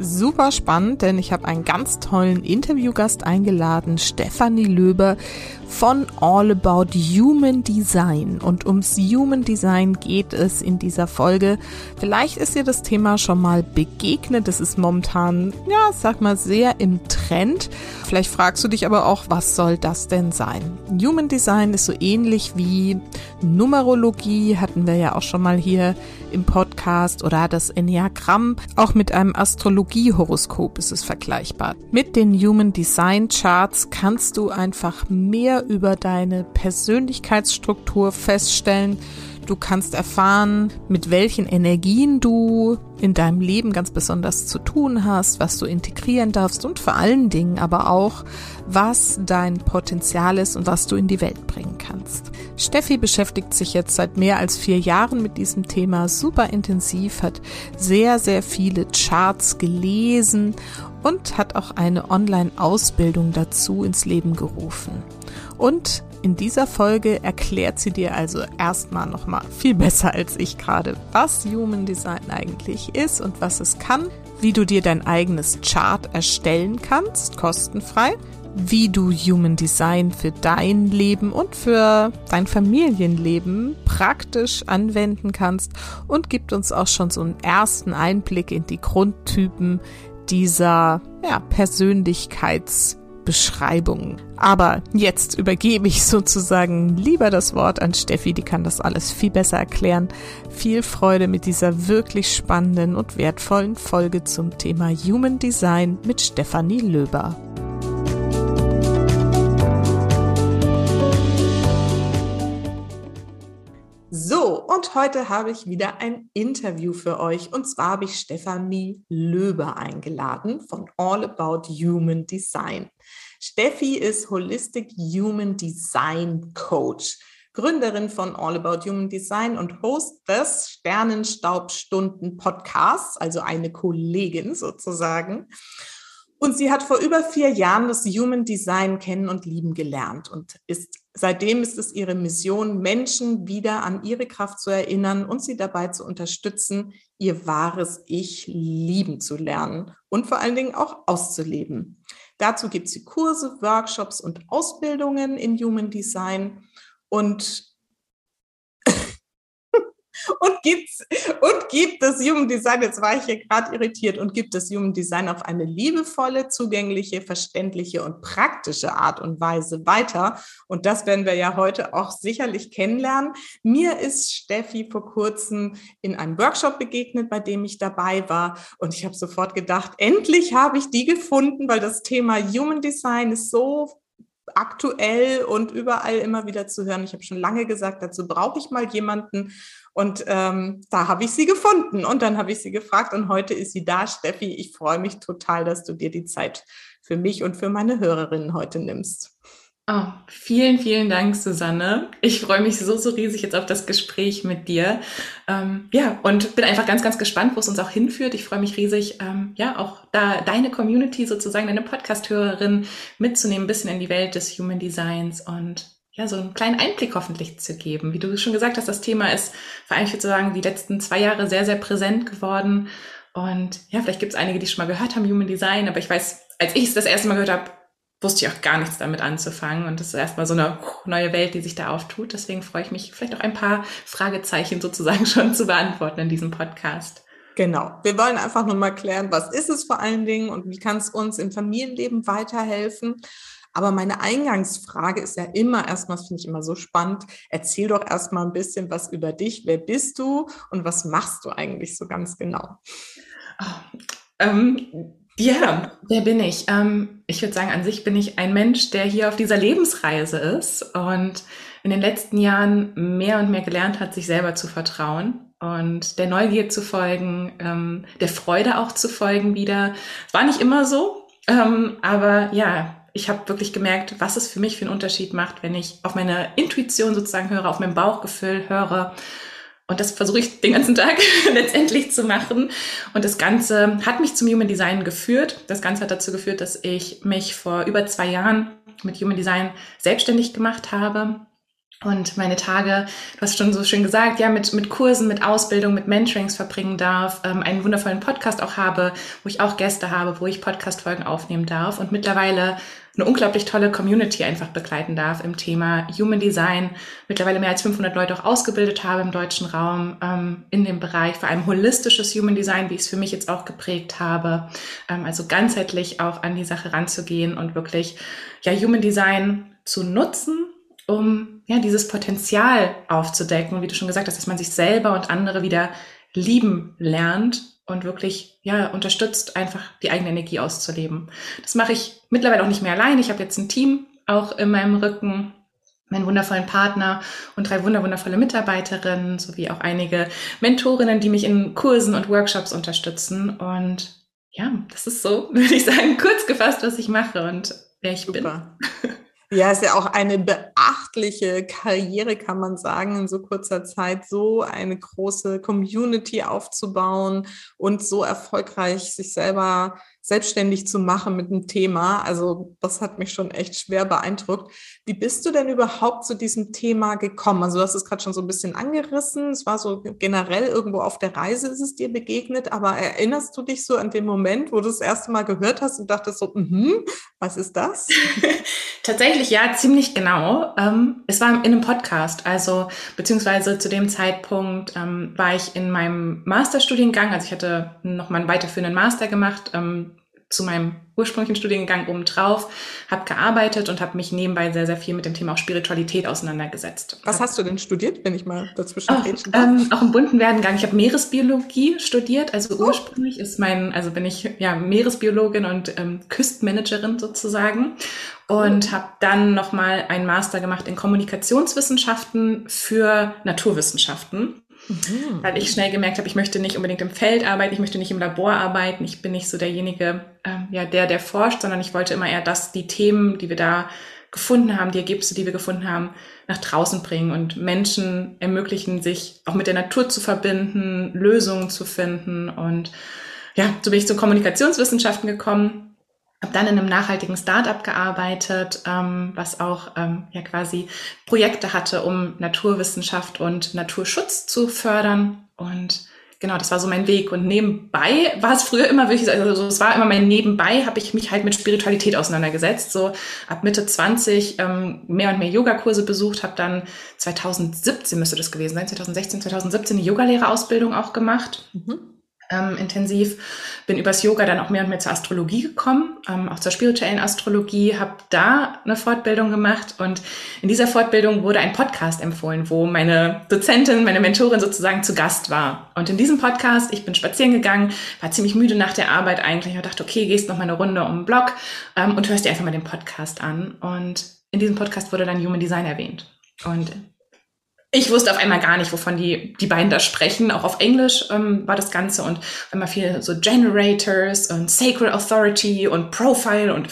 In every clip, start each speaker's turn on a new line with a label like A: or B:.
A: super spannend, denn ich habe einen ganz tollen Interviewgast eingeladen, Stefanie Löber von All About Human Design. Und ums Human Design geht es in dieser Folge. Vielleicht ist dir das Thema schon mal begegnet. Das ist momentan, ja, sag mal, sehr im Trend. Vielleicht fragst du dich aber auch, was soll das denn sein? Human Design ist so ähnlich wie Numerologie, hatten wir ja auch schon mal hier im Podcast, oder das Enneagramm. Auch mit einem Astrologiehoroskop ist es vergleichbar. Mit den Human Design Charts kannst du einfach mehr über deine Persönlichkeitsstruktur feststellen. Du kannst erfahren, mit welchen Energien du in deinem Leben ganz besonders zu tun hast, was du integrieren darfst und vor allen Dingen aber auch, was dein Potenzial ist und was du in die Welt bringen kannst. Steffi beschäftigt sich jetzt seit mehr als vier Jahren mit diesem Thema super intensiv, hat sehr, sehr viele Charts gelesen und hat auch eine Online-Ausbildung dazu ins Leben gerufen. Und in dieser Folge erklärt sie dir also erstmal nochmal viel besser als ich gerade, was Human Design eigentlich ist und was es kann, wie du dir dein eigenes Chart erstellen kannst, kostenfrei, wie du Human Design für dein Leben und für dein Familienleben praktisch anwenden kannst und gibt uns auch schon so einen ersten Einblick in die Grundtypen dieser ja, Persönlichkeits- Beschreibung. Aber jetzt übergebe ich sozusagen lieber das Wort an Steffi, die kann das alles viel besser erklären. Viel Freude mit dieser wirklich spannenden und wertvollen Folge zum Thema Human Design mit Stefanie Löber. So, und heute habe ich wieder ein Interview für euch. Und zwar habe ich Stefanie Löber eingeladen von All About Human Design. Steffi ist Holistic Human Design Coach, Gründerin von All About Human Design und Host des Sternenstaubstunden Podcasts, also eine Kollegin sozusagen. Und sie hat vor über vier Jahren das Human Design kennen und lieben gelernt und ist seitdem ist es ihre Mission, Menschen wieder an ihre Kraft zu erinnern und sie dabei zu unterstützen, ihr wahres Ich lieben zu lernen und vor allen Dingen auch auszuleben. Dazu gibt sie Kurse, Workshops und Ausbildungen in Human Design. Und und gibt, und gibt das Human Design, jetzt war ich hier gerade irritiert, und gibt das Human Design auf eine liebevolle, zugängliche, verständliche und praktische Art und Weise weiter. Und das werden wir ja heute auch sicherlich kennenlernen. Mir ist Steffi vor kurzem in einem Workshop begegnet, bei dem ich dabei war. Und ich habe sofort gedacht, endlich habe ich die gefunden, weil das Thema Human Design ist so aktuell und überall immer wieder zu hören. Ich habe schon lange gesagt, dazu brauche ich mal jemanden. Und ähm, da habe ich sie gefunden und dann habe ich sie gefragt und heute ist sie da. Steffi, ich freue mich total, dass du dir die Zeit für mich und für meine Hörerinnen heute nimmst.
B: Oh, vielen, vielen Dank, Susanne. Ich freue mich so, so riesig jetzt auf das Gespräch mit dir. Ähm, ja, und bin einfach ganz, ganz gespannt, wo es uns auch hinführt. Ich freue mich riesig, ähm, ja, auch da deine Community sozusagen, deine Podcast-Hörerin mitzunehmen, ein bisschen in die Welt des Human Designs und ja, so einen kleinen Einblick hoffentlich zu geben. Wie du schon gesagt hast, das Thema ist vor allem sozusagen die letzten zwei Jahre sehr, sehr präsent geworden. Und ja, vielleicht gibt es einige, die schon mal gehört haben, Human Design, aber ich weiß, als ich es das erste Mal gehört habe, wusste ich auch gar nichts damit anzufangen. Und das ist erstmal so eine neue Welt, die sich da auftut. Deswegen freue ich mich, vielleicht auch ein paar Fragezeichen sozusagen schon zu beantworten in diesem Podcast.
A: Genau. Wir wollen einfach nur mal klären, was ist es vor allen Dingen und wie kann es uns im Familienleben weiterhelfen. Aber meine Eingangsfrage ist ja immer erstmal, das finde ich immer so spannend, erzähl doch erstmal ein bisschen was über dich. Wer bist du und was machst du eigentlich so ganz genau?
B: Oh, ähm, ja, wer bin ich? Ähm, ich würde sagen, an sich bin ich ein Mensch, der hier auf dieser Lebensreise ist und in den letzten Jahren mehr und mehr gelernt hat, sich selber zu vertrauen und der Neugier zu folgen, ähm, der Freude auch zu folgen wieder. War nicht immer so, ähm, aber ja, ich habe wirklich gemerkt, was es für mich für einen Unterschied macht, wenn ich auf meine Intuition sozusagen höre, auf mein Bauchgefühl höre. Und das versuche ich den ganzen Tag letztendlich zu machen. Und das Ganze hat mich zum Human Design geführt. Das Ganze hat dazu geführt, dass ich mich vor über zwei Jahren mit Human Design selbstständig gemacht habe und meine Tage, du hast schon so schön gesagt, ja, mit, mit Kursen, mit Ausbildung, mit Mentorings verbringen darf, ähm, einen wundervollen Podcast auch habe, wo ich auch Gäste habe, wo ich Podcast-Folgen aufnehmen darf und mittlerweile eine unglaublich tolle Community einfach begleiten darf im Thema Human Design. Mittlerweile mehr als 500 Leute auch ausgebildet habe im deutschen Raum ähm, in dem Bereich, vor allem holistisches Human Design, wie ich es für mich jetzt auch geprägt habe. Ähm, also ganzheitlich auch an die Sache ranzugehen und wirklich, ja, Human Design zu nutzen um ja dieses Potenzial aufzudecken, wie du schon gesagt hast, dass man sich selber und andere wieder lieben lernt und wirklich ja unterstützt, einfach die eigene Energie auszuleben. Das mache ich mittlerweile auch nicht mehr allein. Ich habe jetzt ein Team auch in meinem Rücken, meinen wundervollen Partner und drei wunderwundervolle Mitarbeiterinnen sowie auch einige Mentorinnen, die mich in Kursen und Workshops unterstützen. Und ja, das ist so, würde ich sagen, kurz gefasst, was ich mache und wer ich Super. bin.
A: Ja, ist ja auch eine beachtliche Karriere, kann man sagen, in so kurzer Zeit so eine große Community aufzubauen und so erfolgreich sich selber selbstständig zu machen mit einem Thema. Also das hat mich schon echt schwer beeindruckt. Wie bist du denn überhaupt zu diesem Thema gekommen? Also du hast es gerade schon so ein bisschen angerissen. Es war so generell irgendwo auf der Reise ist es dir begegnet. Aber erinnerst du dich so an den Moment, wo du das erste Mal gehört hast und dachtest so, mm was ist das?
B: Tatsächlich ja, ziemlich genau. Ähm, es war in einem Podcast, also beziehungsweise zu dem Zeitpunkt ähm, war ich in meinem Masterstudiengang, also ich hatte noch mal einen weiterführenden Master gemacht, ähm, zu meinem ursprünglichen Studiengang obendrauf, habe gearbeitet und habe mich nebenbei sehr, sehr viel mit dem Thema auch Spiritualität auseinandergesetzt.
A: Was hast du denn studiert, wenn ich mal dazwischen
B: auch, ähm, auch im bunten Werdengang. Ich habe Meeresbiologie studiert, also oh. ursprünglich ist mein, also bin ich ja Meeresbiologin und ähm, Küstenmanagerin sozusagen und habe dann nochmal einen Master gemacht in Kommunikationswissenschaften für Naturwissenschaften. Mhm. Weil ich schnell gemerkt habe, ich möchte nicht unbedingt im Feld arbeiten, ich möchte nicht im Labor arbeiten, ich bin nicht so derjenige, ähm, ja, der, der forscht, sondern ich wollte immer eher das, die Themen, die wir da gefunden haben, die Ergebnisse, die wir gefunden haben, nach draußen bringen und Menschen ermöglichen, sich auch mit der Natur zu verbinden, Lösungen zu finden. Und ja, so bin ich zu Kommunikationswissenschaften gekommen, habe dann in einem nachhaltigen Startup gearbeitet, ähm, was auch ähm, ja quasi Projekte hatte, um Naturwissenschaft und Naturschutz zu fördern. Und genau, das war so mein Weg. Und nebenbei war es früher immer wirklich, also es war immer mein Nebenbei, habe ich mich halt mit Spiritualität auseinandergesetzt. So ab Mitte 20 ähm, mehr und mehr Yogakurse besucht, habe dann 2017 müsste das gewesen sein, 2016, 2017 eine Yogalehrerausbildung auch gemacht. Mhm ähm, intensiv. Bin übers Yoga dann auch mehr und mehr zur Astrologie gekommen, ähm, auch zur spirituellen Astrologie, habe da eine Fortbildung gemacht und in dieser Fortbildung wurde ein Podcast empfohlen, wo meine Dozentin, meine Mentorin sozusagen zu Gast war. Und in diesem Podcast, ich bin spazieren gegangen, war ziemlich müde nach der Arbeit eigentlich und dachte, okay, gehst noch mal eine Runde um den Block ähm, und hörst dir einfach mal den Podcast an. Und in diesem Podcast wurde dann Human Design erwähnt. Und ich wusste auf einmal gar nicht, wovon die, die beiden da sprechen. Auch auf Englisch ähm, war das Ganze und einmal viel so Generators und Sacred Authority und Profile und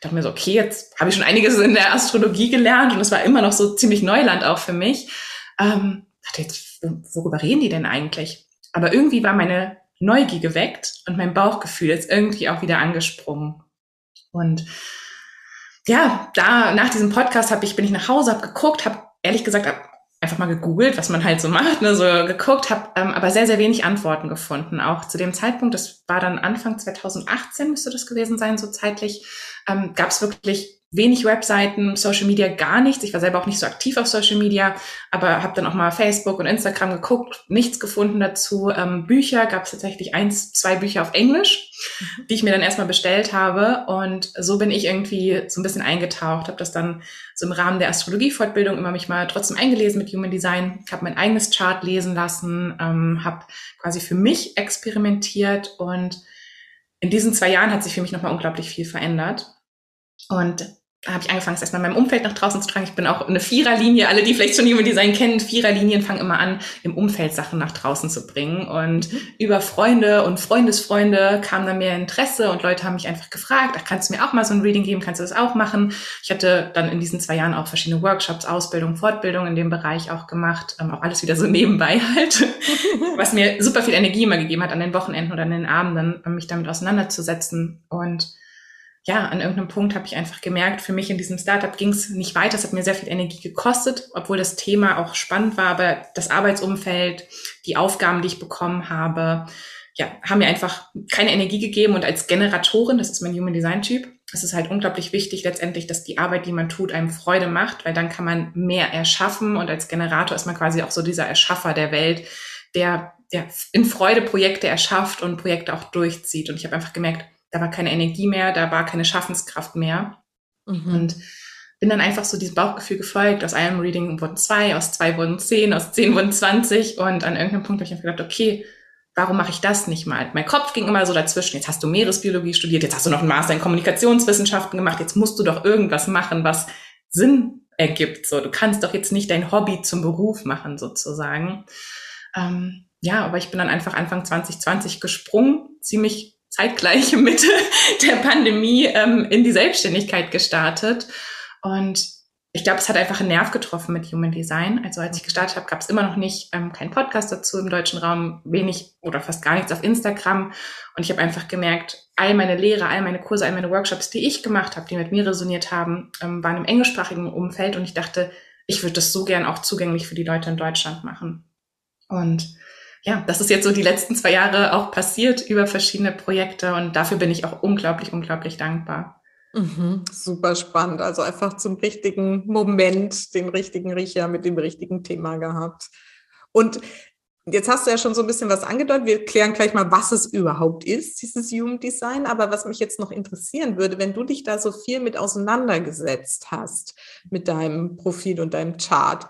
B: dachte mir so, okay, jetzt habe ich schon einiges in der Astrologie gelernt und es war immer noch so ziemlich Neuland auch für mich. Ähm, dachte jetzt, worüber reden die denn eigentlich? Aber irgendwie war meine Neugier geweckt und mein Bauchgefühl ist irgendwie auch wieder angesprungen. Und ja, da nach diesem Podcast hab ich, bin ich nach Hause, habe geguckt, habe ehrlich gesagt einfach mal gegoogelt, was man halt so macht, ne, so geguckt, habe ähm, aber sehr, sehr wenig Antworten gefunden. Auch zu dem Zeitpunkt, das war dann Anfang 2018, müsste das gewesen sein, so zeitlich, ähm, gab es wirklich wenig Webseiten, Social Media gar nichts. Ich war selber auch nicht so aktiv auf Social Media, aber habe dann auch mal Facebook und Instagram geguckt, nichts gefunden dazu. Ähm, Bücher gab es tatsächlich eins, zwei Bücher auf Englisch, mhm. die ich mir dann erstmal bestellt habe. Und so bin ich irgendwie so ein bisschen eingetaucht, habe das dann so im Rahmen der Astrologie-Fortbildung immer mich mal trotzdem eingelesen mit Human Design, habe mein eigenes Chart lesen lassen, ähm, habe quasi für mich experimentiert und in diesen zwei Jahren hat sich für mich nochmal unglaublich viel verändert. Und habe ich angefangen, es erstmal in meinem Umfeld nach draußen zu tragen. Ich bin auch eine Viererlinie. Alle, die vielleicht schon Human Design kennen, Viererlinien fangen immer an, im Umfeld Sachen nach draußen zu bringen. Und über Freunde und Freundesfreunde kam dann mehr Interesse und Leute haben mich einfach gefragt, ach, kannst du mir auch mal so ein Reading geben? Kannst du das auch machen? Ich hatte dann in diesen zwei Jahren auch verschiedene Workshops, Ausbildung, Fortbildung in dem Bereich auch gemacht. Ähm, auch alles wieder so nebenbei halt. Was mir super viel Energie immer gegeben hat, an den Wochenenden oder an den Abenden, mich damit auseinanderzusetzen. Und ja, an irgendeinem Punkt habe ich einfach gemerkt, für mich in diesem Startup ging es nicht weiter. Es hat mir sehr viel Energie gekostet, obwohl das Thema auch spannend war. Aber das Arbeitsumfeld, die Aufgaben, die ich bekommen habe, ja, haben mir einfach keine Energie gegeben. Und als Generatorin, das ist mein Human Design Typ, es ist halt unglaublich wichtig letztendlich, dass die Arbeit, die man tut, einem Freude macht, weil dann kann man mehr erschaffen. Und als Generator ist man quasi auch so dieser Erschaffer der Welt, der ja, in Freude Projekte erschafft und Projekte auch durchzieht. Und ich habe einfach gemerkt, da war keine Energie mehr, da war keine Schaffenskraft mehr. Mhm. Und bin dann einfach so diesem Bauchgefühl gefolgt. Aus einem Reading wurden zwei, aus zwei wurden zehn, aus zehn wurden zwanzig. Und an irgendeinem Punkt habe ich einfach gedacht, okay, warum mache ich das nicht mal? Mein Kopf ging immer so dazwischen. Jetzt hast du Meeresbiologie studiert, jetzt hast du noch einen Master in Kommunikationswissenschaften gemacht, jetzt musst du doch irgendwas machen, was Sinn ergibt. So, du kannst doch jetzt nicht dein Hobby zum Beruf machen, sozusagen. Ähm, ja, aber ich bin dann einfach Anfang 2020 gesprungen, ziemlich zeitgleich Mitte der Pandemie ähm, in die Selbstständigkeit gestartet. Und ich glaube, es hat einfach einen Nerv getroffen mit Human Design. Also als ich gestartet habe, gab es immer noch nicht ähm, keinen Podcast dazu im deutschen Raum, wenig oder fast gar nichts auf Instagram. Und ich habe einfach gemerkt, all meine Lehre, all meine Kurse, all meine Workshops, die ich gemacht habe, die mit mir resoniert haben, ähm, waren im englischsprachigen Umfeld. Und ich dachte, ich würde das so gern auch zugänglich für die Leute in Deutschland machen. Und ja, das ist jetzt so die letzten zwei Jahre auch passiert über verschiedene Projekte und dafür bin ich auch unglaublich, unglaublich dankbar.
A: Mhm, super spannend. Also einfach zum richtigen Moment den richtigen Riecher mit dem richtigen Thema gehabt. Und jetzt hast du ja schon so ein bisschen was angedeutet. Wir klären gleich mal, was es überhaupt ist, dieses Human Design. Aber was mich jetzt noch interessieren würde, wenn du dich da so viel mit auseinandergesetzt hast, mit deinem Profil und deinem Chart,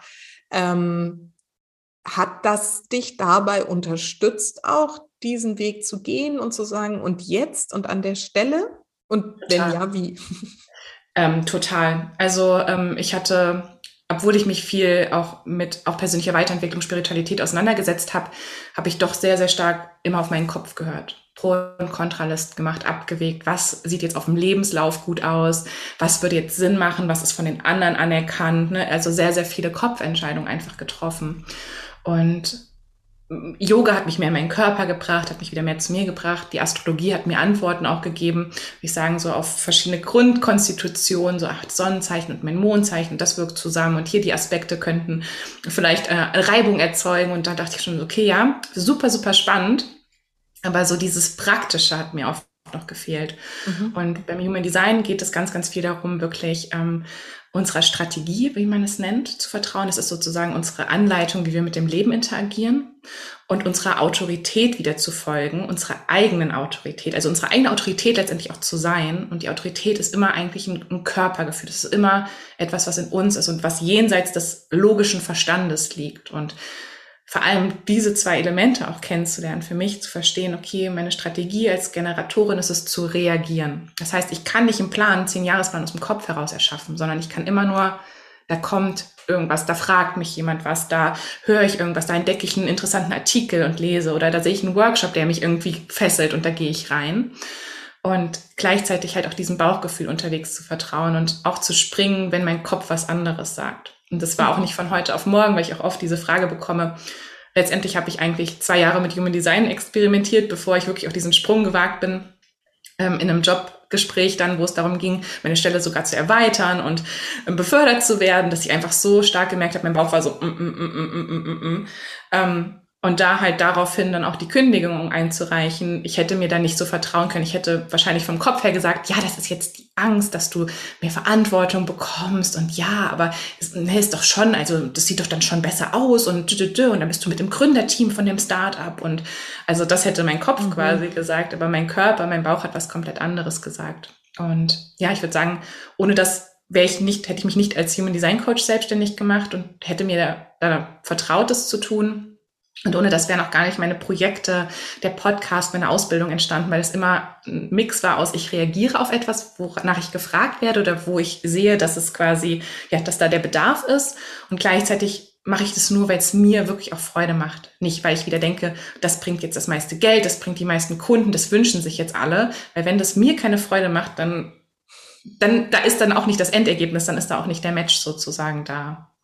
A: ähm, hat das dich dabei unterstützt, auch diesen Weg zu gehen und zu sagen, und jetzt und an der Stelle? Und total. wenn ja, wie?
B: Ähm, total. Also ähm, ich hatte, obwohl ich mich viel auch mit auch persönlicher Weiterentwicklung, Spiritualität auseinandergesetzt habe, habe ich doch sehr, sehr stark immer auf meinen Kopf gehört. Pro- und Kontralist gemacht, abgewegt. Was sieht jetzt auf dem Lebenslauf gut aus? Was würde jetzt Sinn machen? Was ist von den anderen anerkannt? Ne? Also sehr, sehr viele Kopfentscheidungen einfach getroffen. Und Yoga hat mich mehr in meinen Körper gebracht, hat mich wieder mehr zu mir gebracht. Die Astrologie hat mir Antworten auch gegeben, ich sagen, so auf verschiedene Grundkonstitutionen, so acht Sonnenzeichen und mein Mondzeichen, das wirkt zusammen. Und hier die Aspekte könnten vielleicht äh, Reibung erzeugen. Und da dachte ich schon, okay, ja, super, super spannend. Aber so dieses Praktische hat mir oft noch gefehlt. Mhm. Und beim Human Design geht es ganz, ganz viel darum, wirklich ähm, unserer Strategie, wie man es nennt, zu vertrauen. Es ist sozusagen unsere Anleitung, wie wir mit dem Leben interagieren und unserer Autorität wieder zu folgen, unserer eigenen Autorität, also unsere eigene Autorität letztendlich auch zu sein. Und die Autorität ist immer eigentlich ein, ein Körpergefühl. Das ist immer etwas, was in uns ist und was jenseits des logischen Verstandes liegt. Und vor allem diese zwei Elemente auch kennenzulernen, für mich zu verstehen, okay, meine Strategie als Generatorin ist es zu reagieren. Das heißt, ich kann nicht im Plan, zehn Jahresplan aus dem Kopf heraus erschaffen, sondern ich kann immer nur, da kommt irgendwas, da fragt mich jemand was, da höre ich irgendwas, da entdecke ich einen interessanten Artikel und lese oder da sehe ich einen Workshop, der mich irgendwie fesselt und da gehe ich rein. Und gleichzeitig halt auch diesem Bauchgefühl unterwegs zu vertrauen und auch zu springen, wenn mein Kopf was anderes sagt. Und das war auch nicht von heute auf morgen, weil ich auch oft diese Frage bekomme. Letztendlich habe ich eigentlich zwei Jahre mit Human Design experimentiert, bevor ich wirklich auf diesen Sprung gewagt bin, ähm, in einem Jobgespräch dann, wo es darum ging, meine Stelle sogar zu erweitern und ähm, befördert zu werden, dass ich einfach so stark gemerkt habe, mein Bauch war so, mm, mm, mm, mm, mm, mm, mm. mm. Ähm, und da halt daraufhin dann auch die Kündigung einzureichen, ich hätte mir da nicht so vertrauen können. Ich hätte wahrscheinlich vom Kopf her gesagt, ja, das ist jetzt die Angst, dass du mehr Verantwortung bekommst. Und ja, aber es nee, ist doch schon, also das sieht doch dann schon besser aus. Und und dann bist du mit dem Gründerteam von dem Startup. Und also das hätte mein Kopf mhm. quasi gesagt, aber mein Körper, mein Bauch hat was komplett anderes gesagt. Und ja, ich würde sagen, ohne das wäre ich nicht, hätte ich mich nicht als Human Design Coach selbstständig gemacht und hätte mir da, da vertraut, das zu tun Und ohne das wären auch gar nicht meine Projekte, der Podcast, meine Ausbildung entstanden, weil es immer ein Mix war aus, ich reagiere auf etwas, wonach ich gefragt werde oder wo ich sehe, dass es quasi, ja, dass da der Bedarf ist. Und gleichzeitig mache ich das nur, weil es mir wirklich auch Freude macht. Nicht, weil ich wieder denke, das bringt jetzt das meiste Geld, das bringt die meisten Kunden, das wünschen sich jetzt alle. Weil wenn das mir keine Freude macht, dann, dann, da ist dann auch nicht das Endergebnis, dann ist da auch nicht der Match sozusagen da.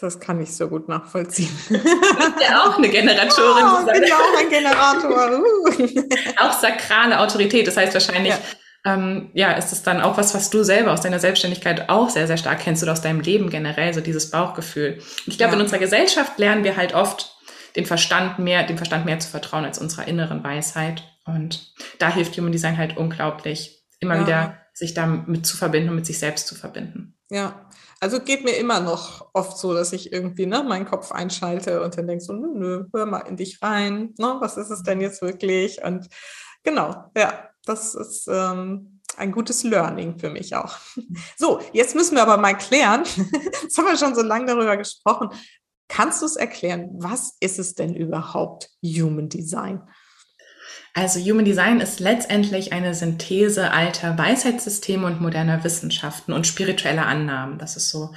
A: Das kann ich so gut nachvollziehen.
B: Du bist ja auch eine Generatorin.
A: Oh, ich bin ja auch ein Generator.
B: Uh. auch sakrale Autorität. Das heißt wahrscheinlich, ja ähm, ja, ist es dann auch was, was du selber aus deiner Selbstständigkeit auch sehr, sehr stark kennst oder aus deinem Leben generell, so dieses Bauchgefühl. Und ich glaube, ja. in unserer Gesellschaft lernen wir halt oft den Verstand mehr, dem Verstand mehr zu vertrauen als unserer inneren Weisheit. Und da hilft Human Design halt unglaublich, immer ja. wieder sich damit zu verbinden und mit sich selbst zu verbinden.
A: Ja, also geht mir immer noch oft so, dass ich irgendwie ne, meinen Kopf einschalte und dann denke so, nö, nö, hör mal in dich rein, ne, was ist es denn jetzt wirklich? Und genau, ja, das ist ähm, ein gutes Learning für mich auch. So, jetzt müssen wir aber mal klären, jetzt haben wir schon so lange darüber gesprochen. Kannst du es erklären, was ist es denn überhaupt Human Design?
B: Also Human Design ist letztendlich eine Synthese alter Weisheitssysteme und moderner Wissenschaften und spiritueller Annahmen. Das ist so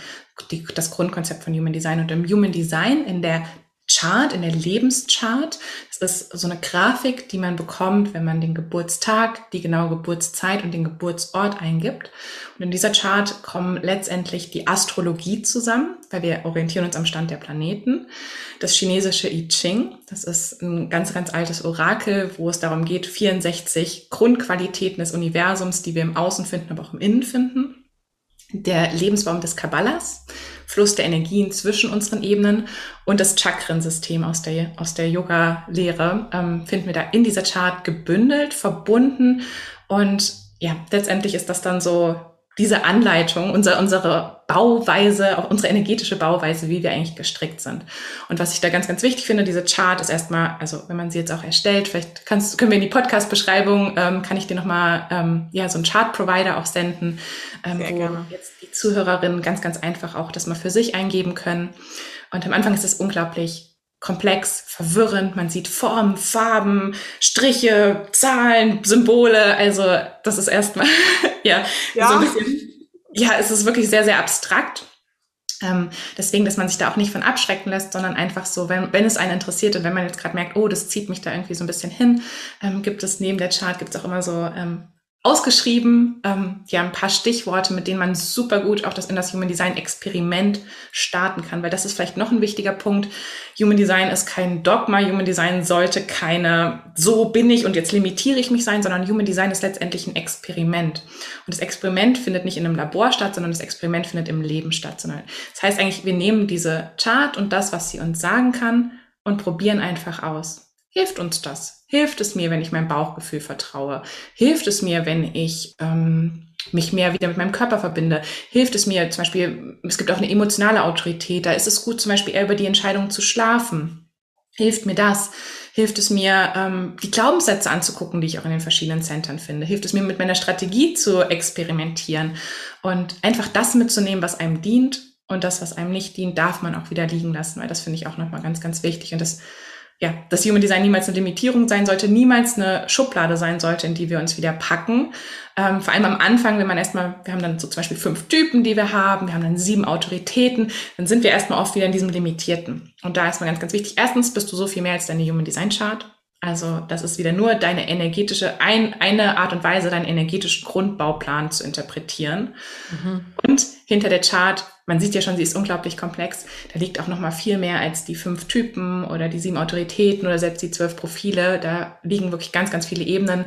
B: die, das Grundkonzept von Human Design. Und im Human Design, in der Chart, in der Lebenschart. Das ist so eine Grafik, die man bekommt, wenn man den Geburtstag, die genaue Geburtszeit und den Geburtsort eingibt. Und in dieser Chart kommen letztendlich die Astrologie zusammen, weil wir orientieren uns am Stand der Planeten. Das chinesische I Ching, das ist ein ganz, ganz altes Orakel, wo es darum geht, 64 Grundqualitäten des Universums, die wir im Außen finden, aber auch im Innen finden der Lebensbaum des Kabbalas, Fluss der Energien zwischen unseren Ebenen und das Chakrensystem aus der, aus der Yoga-Lehre ähm, finden wir da in dieser Chart gebündelt, verbunden. Und ja, letztendlich ist das dann so diese Anleitung, unser, unsere Bauweise, auch unsere energetische Bauweise, wie wir eigentlich gestrickt sind. Und was ich da ganz, ganz wichtig finde, diese Chart ist erstmal, also wenn man sie jetzt auch erstellt, vielleicht kannst, können wir in die Podcast-Beschreibung, ähm, kann ich dir nochmal ähm, ja, so einen Chart-Provider auch senden, ähm, wo gerne. jetzt die Zuhörerinnen ganz, ganz einfach auch das mal für sich eingeben können. Und am Anfang ist es unglaublich komplex, verwirrend. Man sieht Formen, Farben, Striche, Zahlen, Symbole. Also das ist erstmal ja, ja. So ein bisschen, ja, es ist wirklich sehr, sehr abstrakt. Ähm, deswegen, dass man sich da auch nicht von abschrecken lässt, sondern einfach so, wenn, wenn es einen interessiert und wenn man jetzt gerade merkt, oh, das zieht mich da irgendwie so ein bisschen hin, ähm, gibt es neben der Chart gibt es auch immer so ähm, ausgeschrieben, ähm, ja, ein paar Stichworte, mit denen man super gut auch das in das Human Design Experiment starten kann, weil das ist vielleicht noch ein wichtiger Punkt. Human Design ist kein Dogma, Human Design sollte keine, so bin ich und jetzt limitiere ich mich sein, sondern Human Design ist letztendlich ein Experiment. Und das Experiment findet nicht in einem Labor statt, sondern das Experiment findet im Leben statt. Sondern das heißt eigentlich, wir nehmen diese Chart und das, was sie uns sagen kann und probieren einfach aus. Hilft uns das? Hilft es mir, wenn ich meinem Bauchgefühl vertraue? Hilft es mir, wenn ich ähm, mich mehr wieder mit meinem Körper verbinde? Hilft es mir zum Beispiel, es gibt auch eine emotionale Autorität, da ist es gut zum Beispiel eher über die Entscheidung zu schlafen. Hilft mir das? Hilft es mir, ähm, die Glaubenssätze anzugucken, die ich auch in den verschiedenen Centern finde? Hilft es mir, mit meiner Strategie zu experimentieren und einfach das mitzunehmen, was einem dient und das, was einem nicht dient, darf man auch wieder liegen lassen, weil das finde ich auch nochmal ganz, ganz wichtig und das ja, dass Human Design niemals eine Limitierung sein sollte, niemals eine Schublade sein sollte, in die wir uns wieder packen. Ähm, vor allem am Anfang, wenn man erstmal, wir haben dann so zum Beispiel fünf Typen, die wir haben, wir haben dann sieben Autoritäten, dann sind wir erstmal oft wieder in diesem Limitierten. Und da ist mal ganz, ganz wichtig. Erstens bist du so viel mehr als deine Human Design Chart. Also das ist wieder nur deine energetische, ein, eine Art und Weise, deinen energetischen Grundbauplan zu interpretieren. Mhm. Und hinter der Chart, man sieht ja schon, sie ist unglaublich komplex, da liegt auch noch mal viel mehr als die fünf Typen oder die sieben Autoritäten oder selbst die zwölf Profile. Da liegen wirklich ganz, ganz viele Ebenen.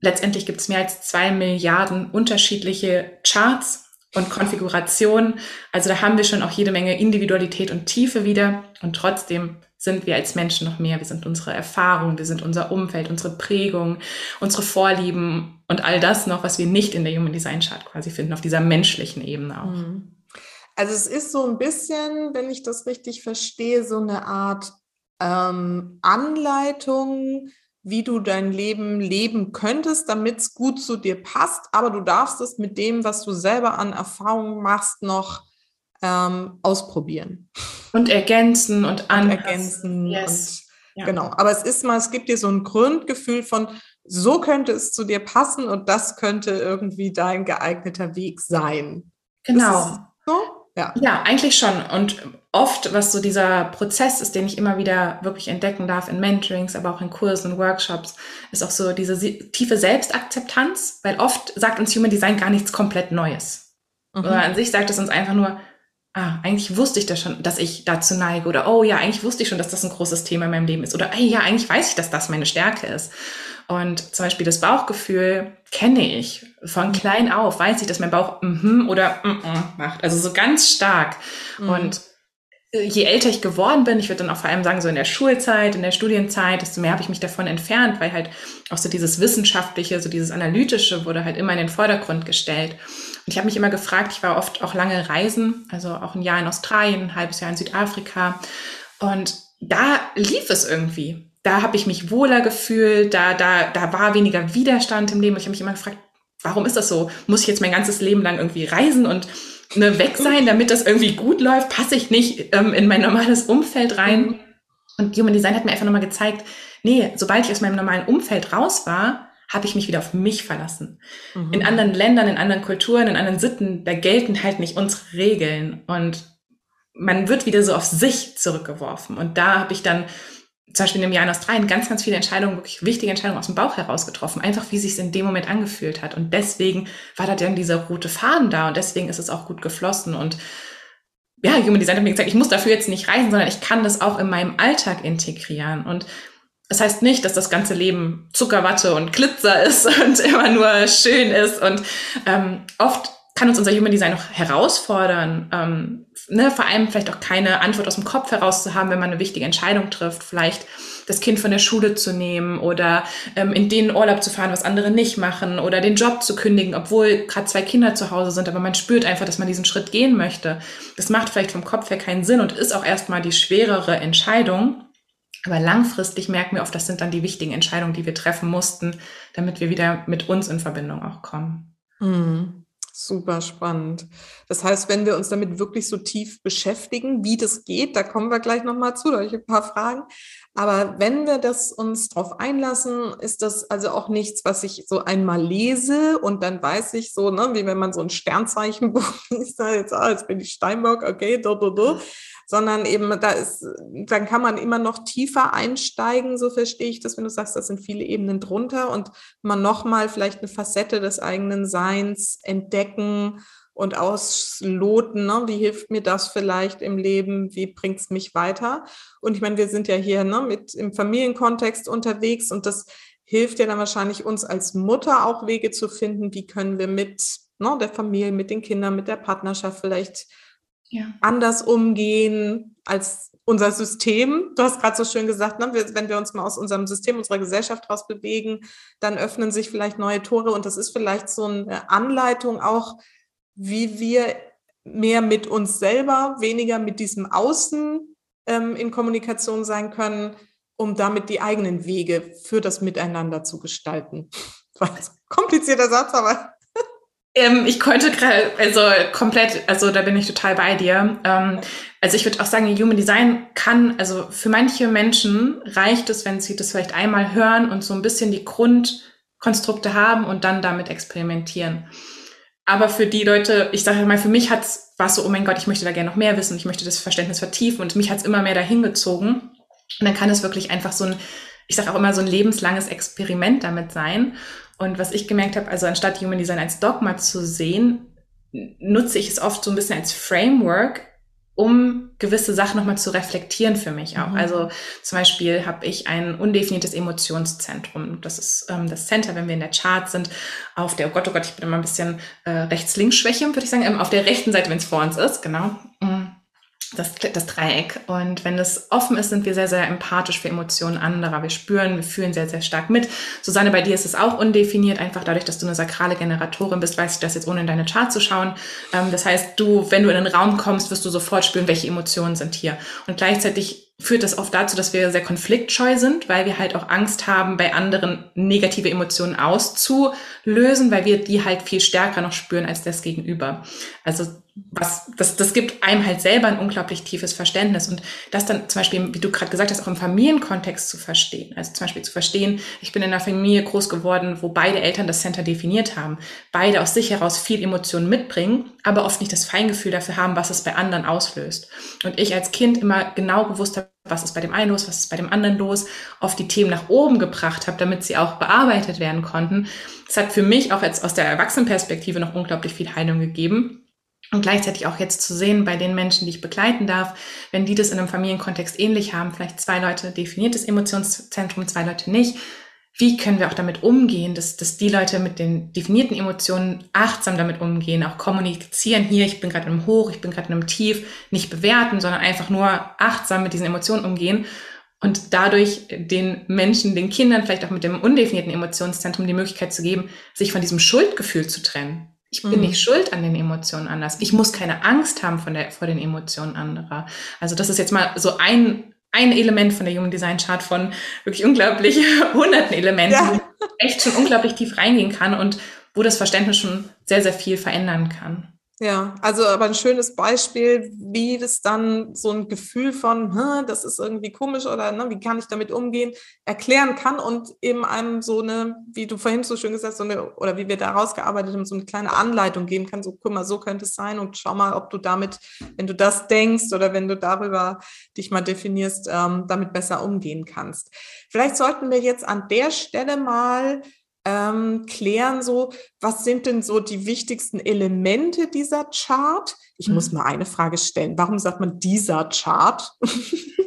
B: Letztendlich gibt es mehr als zwei Milliarden unterschiedliche Charts und Konfigurationen. Also da haben wir schon auch jede Menge Individualität und Tiefe wieder. Und trotzdem sind wir als Menschen noch mehr. Wir sind unsere Erfahrung, wir sind unser Umfeld, unsere Prägung, unsere Vorlieben und all das noch, was wir nicht in der Human Design Chart quasi finden, auf dieser menschlichen Ebene auch. Mhm.
A: Also es ist so ein bisschen, wenn ich das richtig verstehe, so eine Art ähm, Anleitung, wie du dein Leben leben könntest, damit es gut zu dir passt, aber du darfst es mit dem, was du selber an Erfahrungen machst, noch ähm, ausprobieren.
B: Und ergänzen und,
A: und ergänzen.
B: Yes.
A: Ja. Genau. Aber es ist mal, es gibt dir so ein Grundgefühl von, so könnte es zu dir passen und das könnte irgendwie dein geeigneter Weg sein.
B: Genau. So? Ja. ja, eigentlich schon. Und oft, was so dieser Prozess ist, den ich immer wieder wirklich entdecken darf in Mentorings, aber auch in Kursen und Workshops, ist auch so diese tiefe Selbstakzeptanz, weil oft sagt uns Human Design gar nichts komplett Neues. Mhm. Oder an sich sagt es uns einfach nur, ah, eigentlich wusste ich das schon, dass ich dazu neige. Oder, oh ja, eigentlich wusste ich schon, dass das ein großes Thema in meinem Leben ist. Oder, ja, eigentlich weiß ich, dass das meine Stärke ist. Und zum Beispiel das Bauchgefühl kenne ich. Von klein auf weiß ich, dass mein Bauch mhm oder mm -mm macht. Also so ganz stark. Mhm. Und äh, je älter ich geworden bin, ich würde dann auch vor allem sagen, so in der Schulzeit, in der Studienzeit, desto mehr habe ich mich davon entfernt, weil halt auch so dieses Wissenschaftliche, so dieses Analytische wurde halt immer in den Vordergrund gestellt. Und ich habe mich immer gefragt, ich war oft auch lange reisen, also auch ein Jahr in Australien, ein halbes Jahr in Südafrika. Und da lief es irgendwie. Da habe ich mich wohler gefühlt, da, da, da war weniger Widerstand im Leben. Und ich habe mich immer gefragt, warum ist das so? Muss ich jetzt mein ganzes Leben lang irgendwie reisen und ne, weg sein, damit das irgendwie gut läuft? Passe ich nicht ähm, in mein normales Umfeld rein? Mhm. Und Human Design hat mir einfach nochmal gezeigt, nee, sobald ich aus meinem normalen Umfeld raus war, habe ich mich wieder auf mich verlassen. Mhm. In anderen Ländern, in anderen Kulturen, in anderen Sitten, da gelten halt nicht unsere Regeln und man wird wieder so auf sich zurückgeworfen. Und da habe ich dann zum Beispiel im Jahr in Australien ganz, ganz viele Entscheidungen, wirklich wichtige Entscheidungen aus dem Bauch heraus getroffen, einfach wie sich es in dem Moment angefühlt hat. Und deswegen war da dann dieser rote Faden da und deswegen ist es auch gut geflossen. Und ja, Human Design hat mir gesagt, ich muss dafür jetzt nicht reisen, sondern ich kann das auch in meinem Alltag integrieren. Und das heißt nicht, dass das ganze Leben Zuckerwatte und Glitzer ist und immer nur schön ist. Und ähm, oft kann uns unser Human Design noch herausfordern, ähm, ne, vor allem vielleicht auch keine Antwort aus dem Kopf heraus zu haben, wenn man eine wichtige Entscheidung trifft, vielleicht das Kind von der Schule zu nehmen oder ähm, in den Urlaub zu fahren, was andere nicht machen oder den Job zu kündigen, obwohl gerade zwei Kinder zu Hause sind, aber man spürt einfach, dass man diesen Schritt gehen möchte. Das macht vielleicht vom Kopf her keinen Sinn und ist auch erstmal die schwerere Entscheidung. Aber langfristig merken wir oft, das sind dann die wichtigen Entscheidungen, die wir treffen mussten, damit wir wieder mit uns in Verbindung auch kommen.
A: Mhm. Super spannend. Das heißt, wenn wir uns damit wirklich so tief beschäftigen, wie das geht, da kommen wir gleich nochmal zu, da habe ich ein paar Fragen. Aber wenn wir das uns darauf einlassen, ist das also auch nichts, was ich so einmal lese und dann weiß ich so, ne, wie wenn man so ein Sternzeichenbuch liest, jetzt, ah, jetzt bin ich Steinbock, okay, do, do, do sondern eben da ist, dann kann man immer noch tiefer einsteigen, so verstehe ich das, wenn du sagst, das sind viele Ebenen drunter und man nochmal vielleicht eine Facette des eigenen Seins entdecken und ausloten, ne? wie hilft mir das vielleicht im Leben, wie bringt es mich weiter? Und ich meine, wir sind ja hier ne, mit im Familienkontext unterwegs und das hilft ja dann wahrscheinlich uns als Mutter auch Wege zu finden, wie können wir mit ne, der Familie, mit den Kindern, mit der Partnerschaft vielleicht ja. anders umgehen als unser System. Du hast gerade so schön gesagt, ne, wenn wir uns mal aus unserem System, unserer Gesellschaft raus bewegen, dann öffnen sich vielleicht neue Tore und das ist vielleicht so eine Anleitung auch, wie wir mehr mit uns selber, weniger mit diesem Außen ähm, in Kommunikation sein können, um damit die eigenen Wege für das Miteinander zu gestalten. Komplizierter Satz, aber
B: ähm, ich konnte gerade, also komplett, also da bin ich total bei dir. Ähm, also ich würde auch sagen, Human Design kann, also für manche Menschen reicht es, wenn sie das vielleicht einmal hören und so ein bisschen die Grundkonstrukte haben und dann damit experimentieren. Aber für die Leute, ich sage mal, für mich hat's war so, oh mein Gott, ich möchte da gerne noch mehr wissen, ich möchte das Verständnis vertiefen und mich hat's immer mehr dahin gezogen. Und dann kann es wirklich einfach so ein, ich sage auch immer, so ein lebenslanges Experiment damit sein. Und was ich gemerkt habe, also anstatt Human Design als Dogma zu sehen, nutze ich es oft so ein bisschen als Framework, um gewisse Sachen nochmal zu reflektieren für mich auch. Mhm. Also zum Beispiel habe ich ein undefiniertes Emotionszentrum. Das ist ähm, das Center, wenn wir in der Chart sind, auf der, oh Gott, oh Gott, ich bin immer ein bisschen äh, rechts-links-Schwäche, würde ich sagen, ähm, auf der rechten Seite, wenn es vor uns ist, genau. Mhm das, das Dreieck. Und wenn es offen ist, sind wir sehr, sehr empathisch für Emotionen anderer. Wir spüren, wir fühlen sehr, sehr stark mit. Susanne, bei dir ist es auch undefiniert, einfach dadurch, dass du eine sakrale Generatorin bist, weiß ich das jetzt ohne in deine Chart zu schauen. Ähm, das heißt, du, wenn du in den Raum kommst, wirst du sofort spüren, welche Emotionen sind hier. Und gleichzeitig führt das oft dazu, dass wir sehr konfliktscheu sind, weil wir halt auch Angst haben, bei anderen negative Emotionen auszulösen, weil wir die halt viel stärker noch spüren als das Gegenüber. Also was, das, das gibt einem halt selber ein unglaublich tiefes Verständnis. Und das dann zum Beispiel, wie du gerade gesagt hast, auch im Familienkontext zu verstehen. Also zum Beispiel zu verstehen, ich bin in einer Familie groß geworden, wo beide Eltern das Center definiert haben, beide aus sich heraus viel Emotionen mitbringen, aber oft nicht das Feingefühl dafür haben, was es bei anderen auslöst. Und ich als Kind immer genau gewusst habe, was ist bei dem einen los, was ist bei dem anderen los, oft die Themen nach oben gebracht habe, damit sie auch bearbeitet werden konnten. Das hat für mich auch jetzt aus der Erwachsenenperspektive noch unglaublich viel Heilung gegeben und gleichzeitig auch jetzt zu sehen bei den Menschen, die ich begleiten darf, wenn die das in einem Familienkontext ähnlich haben, vielleicht zwei Leute definiertes Emotionszentrum, zwei Leute nicht, wie können wir auch damit umgehen, dass, dass die Leute mit den definierten Emotionen achtsam damit umgehen, auch kommunizieren, hier, ich bin gerade in einem Hoch, ich bin gerade in einem Tief, nicht bewerten, sondern einfach nur achtsam mit diesen Emotionen umgehen und dadurch den Menschen, den Kindern, vielleicht auch mit dem undefinierten Emotionszentrum die Möglichkeit zu geben, sich von diesem Schuldgefühl zu trennen. Ich bin mhm. nicht schuld an den Emotionen anders. Ich muss keine Angst haben von der, vor den Emotionen anderer. Also das ist jetzt mal so ein, ein Element von der Human Design Chart von wirklich unglaublich hunderten Elementen, ja. wo echt schon unglaublich tief reingehen kann und wo das Verständnis schon sehr, sehr viel verändern kann.
A: Ja, also aber ein schönes Beispiel, wie das dann so ein Gefühl von, das ist irgendwie komisch oder ne, wie kann ich damit umgehen, erklären kann und eben einem so eine, wie du vorhin so schön gesagt hast, so eine, oder wie wir da rausgearbeitet haben, so eine kleine Anleitung geben kann, so guck mal, so könnte es sein und schau mal, ob du damit, wenn du das denkst oder wenn du darüber dich mal definierst, ähm, damit besser umgehen kannst. Vielleicht sollten wir jetzt an der Stelle mal ähm, klären, so, was sind denn so die wichtigsten Elemente dieser Chart? Ich mhm. muss mal eine Frage stellen. Warum sagt man dieser Chart?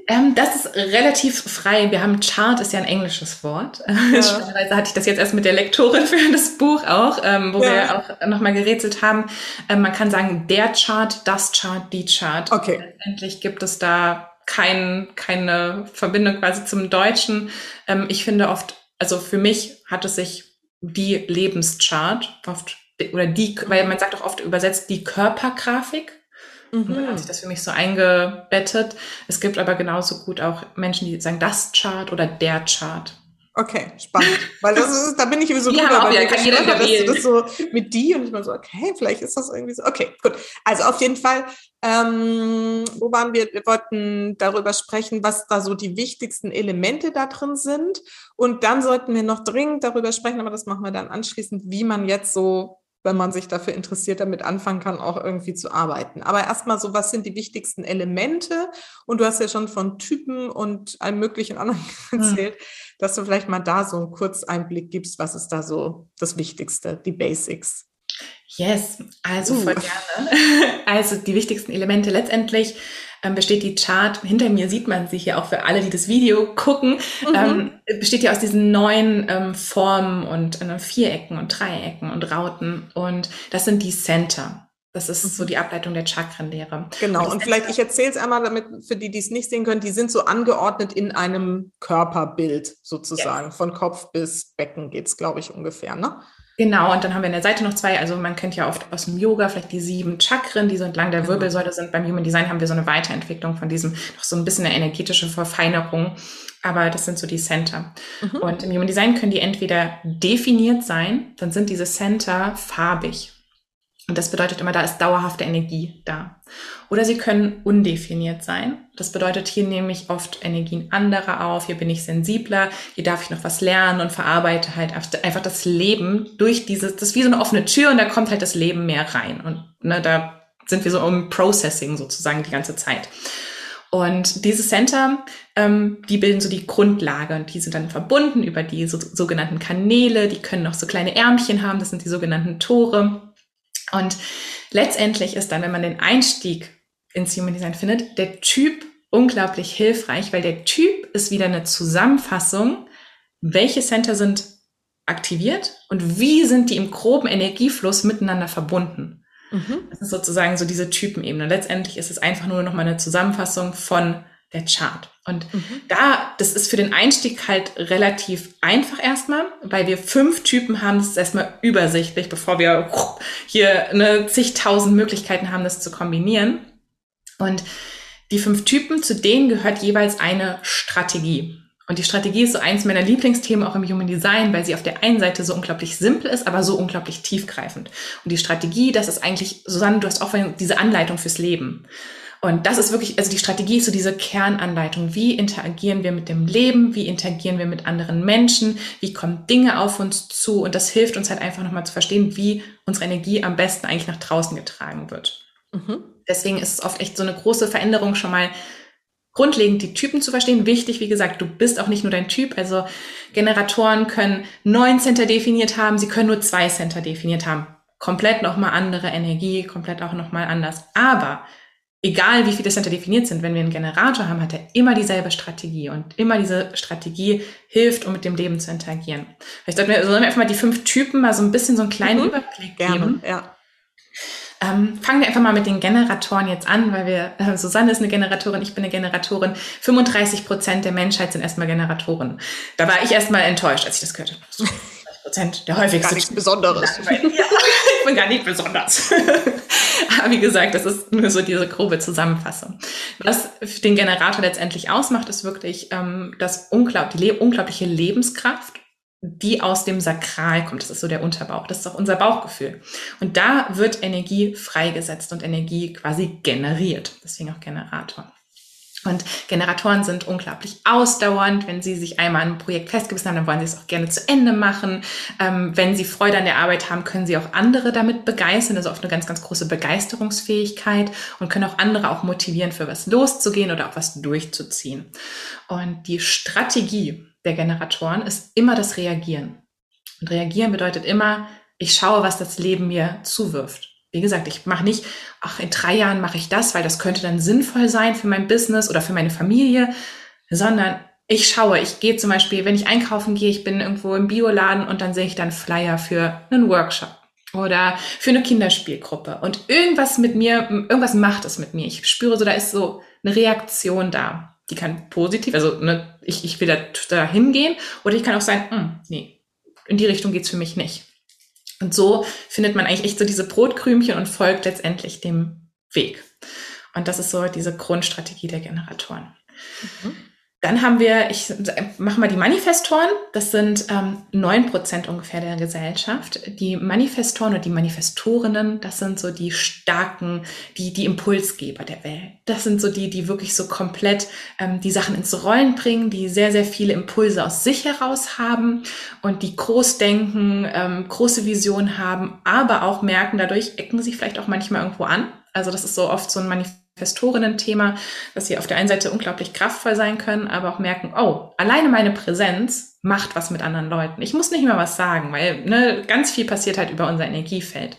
B: Ähm, das ist relativ frei. Wir haben Chart ist ja ein englisches Wort. Ja. Spannenderweise hatte ich das jetzt erst mit der Lektorin für das Buch auch, ähm, wo ja. wir auch nochmal gerätselt haben. Ähm, man kann sagen, der Chart, das Chart, die Chart.
A: Okay.
B: Letztendlich gibt es da kein, keine Verbindung quasi zum Deutschen. Ähm, ich finde oft, also für mich hat es sich die Lebenschart oft oder die, weil man sagt auch oft übersetzt die Körpergrafik. Mhm. Und dann hat sich das für mich so eingebettet. Es gibt aber genauso gut auch Menschen, die sagen das Chart oder der Chart.
A: Okay, spannend. Weil das ist, da bin ich sowieso
B: ja, drüber, weil kann jeder
A: dass du das so mit die und ich mal so, okay, vielleicht ist das irgendwie so. Okay, gut. Also auf jeden Fall, ähm, wo waren wir? Wir wollten darüber sprechen, was da so die wichtigsten Elemente da drin sind. Und dann sollten wir noch dringend darüber sprechen, aber das machen wir dann anschließend, wie man jetzt so wenn man sich dafür interessiert, damit anfangen kann, auch irgendwie zu arbeiten. Aber erstmal so, was sind die wichtigsten Elemente? Und du hast ja schon von Typen und allem möglichen anderen erzählt, hm. Dass du vielleicht mal da so einen Kurzeinblick gibst, was ist da so das Wichtigste, die Basics?
B: Yes, also uh. voll gerne. Also die wichtigsten Elemente letztendlich ähm, besteht die Chart, hinter mir sieht man sie hier auch für alle, die das Video gucken, mhm. ähm, besteht ja aus diesen neun ähm, Formen und äh, Vierecken und Dreiecken und Rauten. Und das sind die Center. Das ist so mhm. die Ableitung der Chakrenlehre.
A: Genau, und, und vielleicht, ich erzähle es einmal, damit für die, die es nicht sehen können, die sind so angeordnet in einem Körperbild sozusagen. Yes. Von Kopf bis Becken geht es, glaube ich, ungefähr. Ne?
B: Genau, und dann haben wir an der Seite noch zwei, also man kennt ja oft aus dem Yoga vielleicht die sieben Chakren, die so entlang der genau. Wirbelsäule sind. Beim Human Design haben wir so eine Weiterentwicklung von diesem, noch so ein bisschen eine energetische Verfeinerung. Aber das sind so die Center. Mhm. Und im Human Design können die entweder definiert sein, dann sind diese Center farbig. Und das bedeutet immer, da ist dauerhafte Energie da. Oder sie können undefiniert sein. Das bedeutet, hier nehme ich oft Energien anderer auf, hier bin ich sensibler, hier darf ich noch was lernen und verarbeite halt einfach das Leben durch dieses, das ist wie so eine offene Tür und da kommt halt das Leben mehr rein. Und ne, da sind wir so im Processing sozusagen die ganze Zeit. Und diese Center, ähm, die bilden so die Grundlage und die sind dann verbunden über die so, sogenannten Kanäle, die können noch so kleine Ärmchen haben, das sind die sogenannten Tore. Und letztendlich ist dann, wenn man den Einstieg ins Human Design findet, der Typ unglaublich hilfreich, weil der Typ ist wieder eine Zusammenfassung, welche Center sind aktiviert und wie sind die im groben Energiefluss miteinander verbunden. Mhm. Das ist sozusagen so diese Typenebene. Letztendlich ist es einfach nur noch mal eine Zusammenfassung von der Chart. Und mhm. da, das ist für den Einstieg halt relativ einfach erstmal, weil wir fünf Typen haben, das ist erstmal übersichtlich, bevor wir hier eine zigtausend Möglichkeiten haben, das zu kombinieren. Und die fünf Typen, zu denen gehört jeweils eine Strategie. Und die Strategie ist so eins meiner Lieblingsthemen auch im Human Design, weil sie auf der einen Seite so unglaublich simpel ist, aber so unglaublich tiefgreifend. Und die Strategie, das ist eigentlich, Susanne, du hast auch diese Anleitung fürs Leben. Und das ist wirklich, also die Strategie ist so diese Kernanleitung. Wie interagieren wir mit dem Leben? Wie interagieren wir mit anderen Menschen? Wie kommen Dinge auf uns zu? Und das hilft uns halt einfach nochmal zu verstehen, wie unsere Energie am besten eigentlich nach draußen getragen wird. Mhm. Deswegen ist es oft echt so eine große Veränderung schon mal grundlegend die Typen zu verstehen. Wichtig, wie gesagt, du bist auch nicht nur dein Typ. Also Generatoren können neun Center definiert haben, sie können nur zwei Center definiert haben. Komplett nochmal andere Energie, komplett auch nochmal anders. Aber egal wie viele Center definiert sind, wenn wir einen Generator haben, hat er immer dieselbe Strategie und immer diese Strategie hilft, um mit dem Leben zu interagieren. Vielleicht sollten wir, sollen wir einfach mal die fünf Typen mal so ein bisschen so einen kleinen mhm. Überblick geben. Gerne, ja. Ähm, fangen wir einfach mal mit den Generatoren jetzt an, weil wir, äh, Susanne ist eine Generatorin, ich bin eine Generatorin. 35 Prozent der Menschheit sind erstmal Generatoren. Da war ich erstmal enttäuscht, als ich das gehört habe. Prozent der häufigste.
A: Gar nichts Besonderes.
B: Ja, ich bin gar nicht besonders. Aber wie gesagt, das ist nur so diese grobe Zusammenfassung. Was den Generator letztendlich ausmacht, ist wirklich ähm, das unglaub, die le unglaubliche Lebenskraft, die aus dem Sakral kommt. Das ist so der Unterbauch. Das ist auch unser Bauchgefühl. Und da wird Energie freigesetzt und Energie quasi generiert. Deswegen auch Generator. Und Generatoren sind unglaublich ausdauernd. Wenn sie sich einmal ein Projekt festgebissen haben, dann wollen sie es auch gerne zu Ende machen. Ähm, wenn sie Freude an der Arbeit haben, können sie auch andere damit begeistern. Also oft eine ganz, ganz große Begeisterungsfähigkeit und können auch andere auch motivieren, für was loszugehen oder auch was durchzuziehen. Und die Strategie der Generatoren ist immer das Reagieren. Und reagieren bedeutet immer, ich schaue, was das Leben mir zuwirft wie gesagt, ich mache nicht, ach, in drei Jahren mache ich das, weil das könnte dann sinnvoll sein für mein Business oder für meine Familie, sondern ich schaue, ich gehe zum Beispiel, wenn ich einkaufen gehe, ich bin irgendwo im Bioladen und dann sehe ich dann Flyer für einen Workshop oder für eine Kinderspielgruppe und irgendwas mit mir, irgendwas macht es mit mir. Ich spüre so, da ist so eine Reaktion da. Die kann positiv, also ne, ich, ich will da, da hingehen oder ich kann auch sagen, hm, nee, in die Richtung geht's für mich nicht. Und so findet man eigentlich echt so diese Brotkrümchen und folgt letztendlich dem Weg. Und das ist so diese Grundstrategie der Generatoren. Mhm. Dann haben wir, ich mache mal die Manifestoren, das sind neun ähm, Prozent ungefähr der Gesellschaft. Die Manifestoren oder die Manifestorinnen, das sind so die starken, die, die Impulsgeber der Welt. Das sind so die, die wirklich so komplett ähm, die Sachen ins Rollen bringen, die sehr, sehr viele Impulse aus sich heraus haben und die groß denken, ähm, große Visionen haben, aber auch merken, dadurch ecken sie vielleicht auch manchmal irgendwo an. Also das ist so oft so ein Manifest Investorinnen-Thema, dass sie auf der einen Seite unglaublich kraftvoll sein können, aber auch merken, oh, alleine meine Präsenz macht was mit anderen Leuten. Ich muss nicht mehr was sagen, weil ne, ganz viel passiert halt über unser Energiefeld.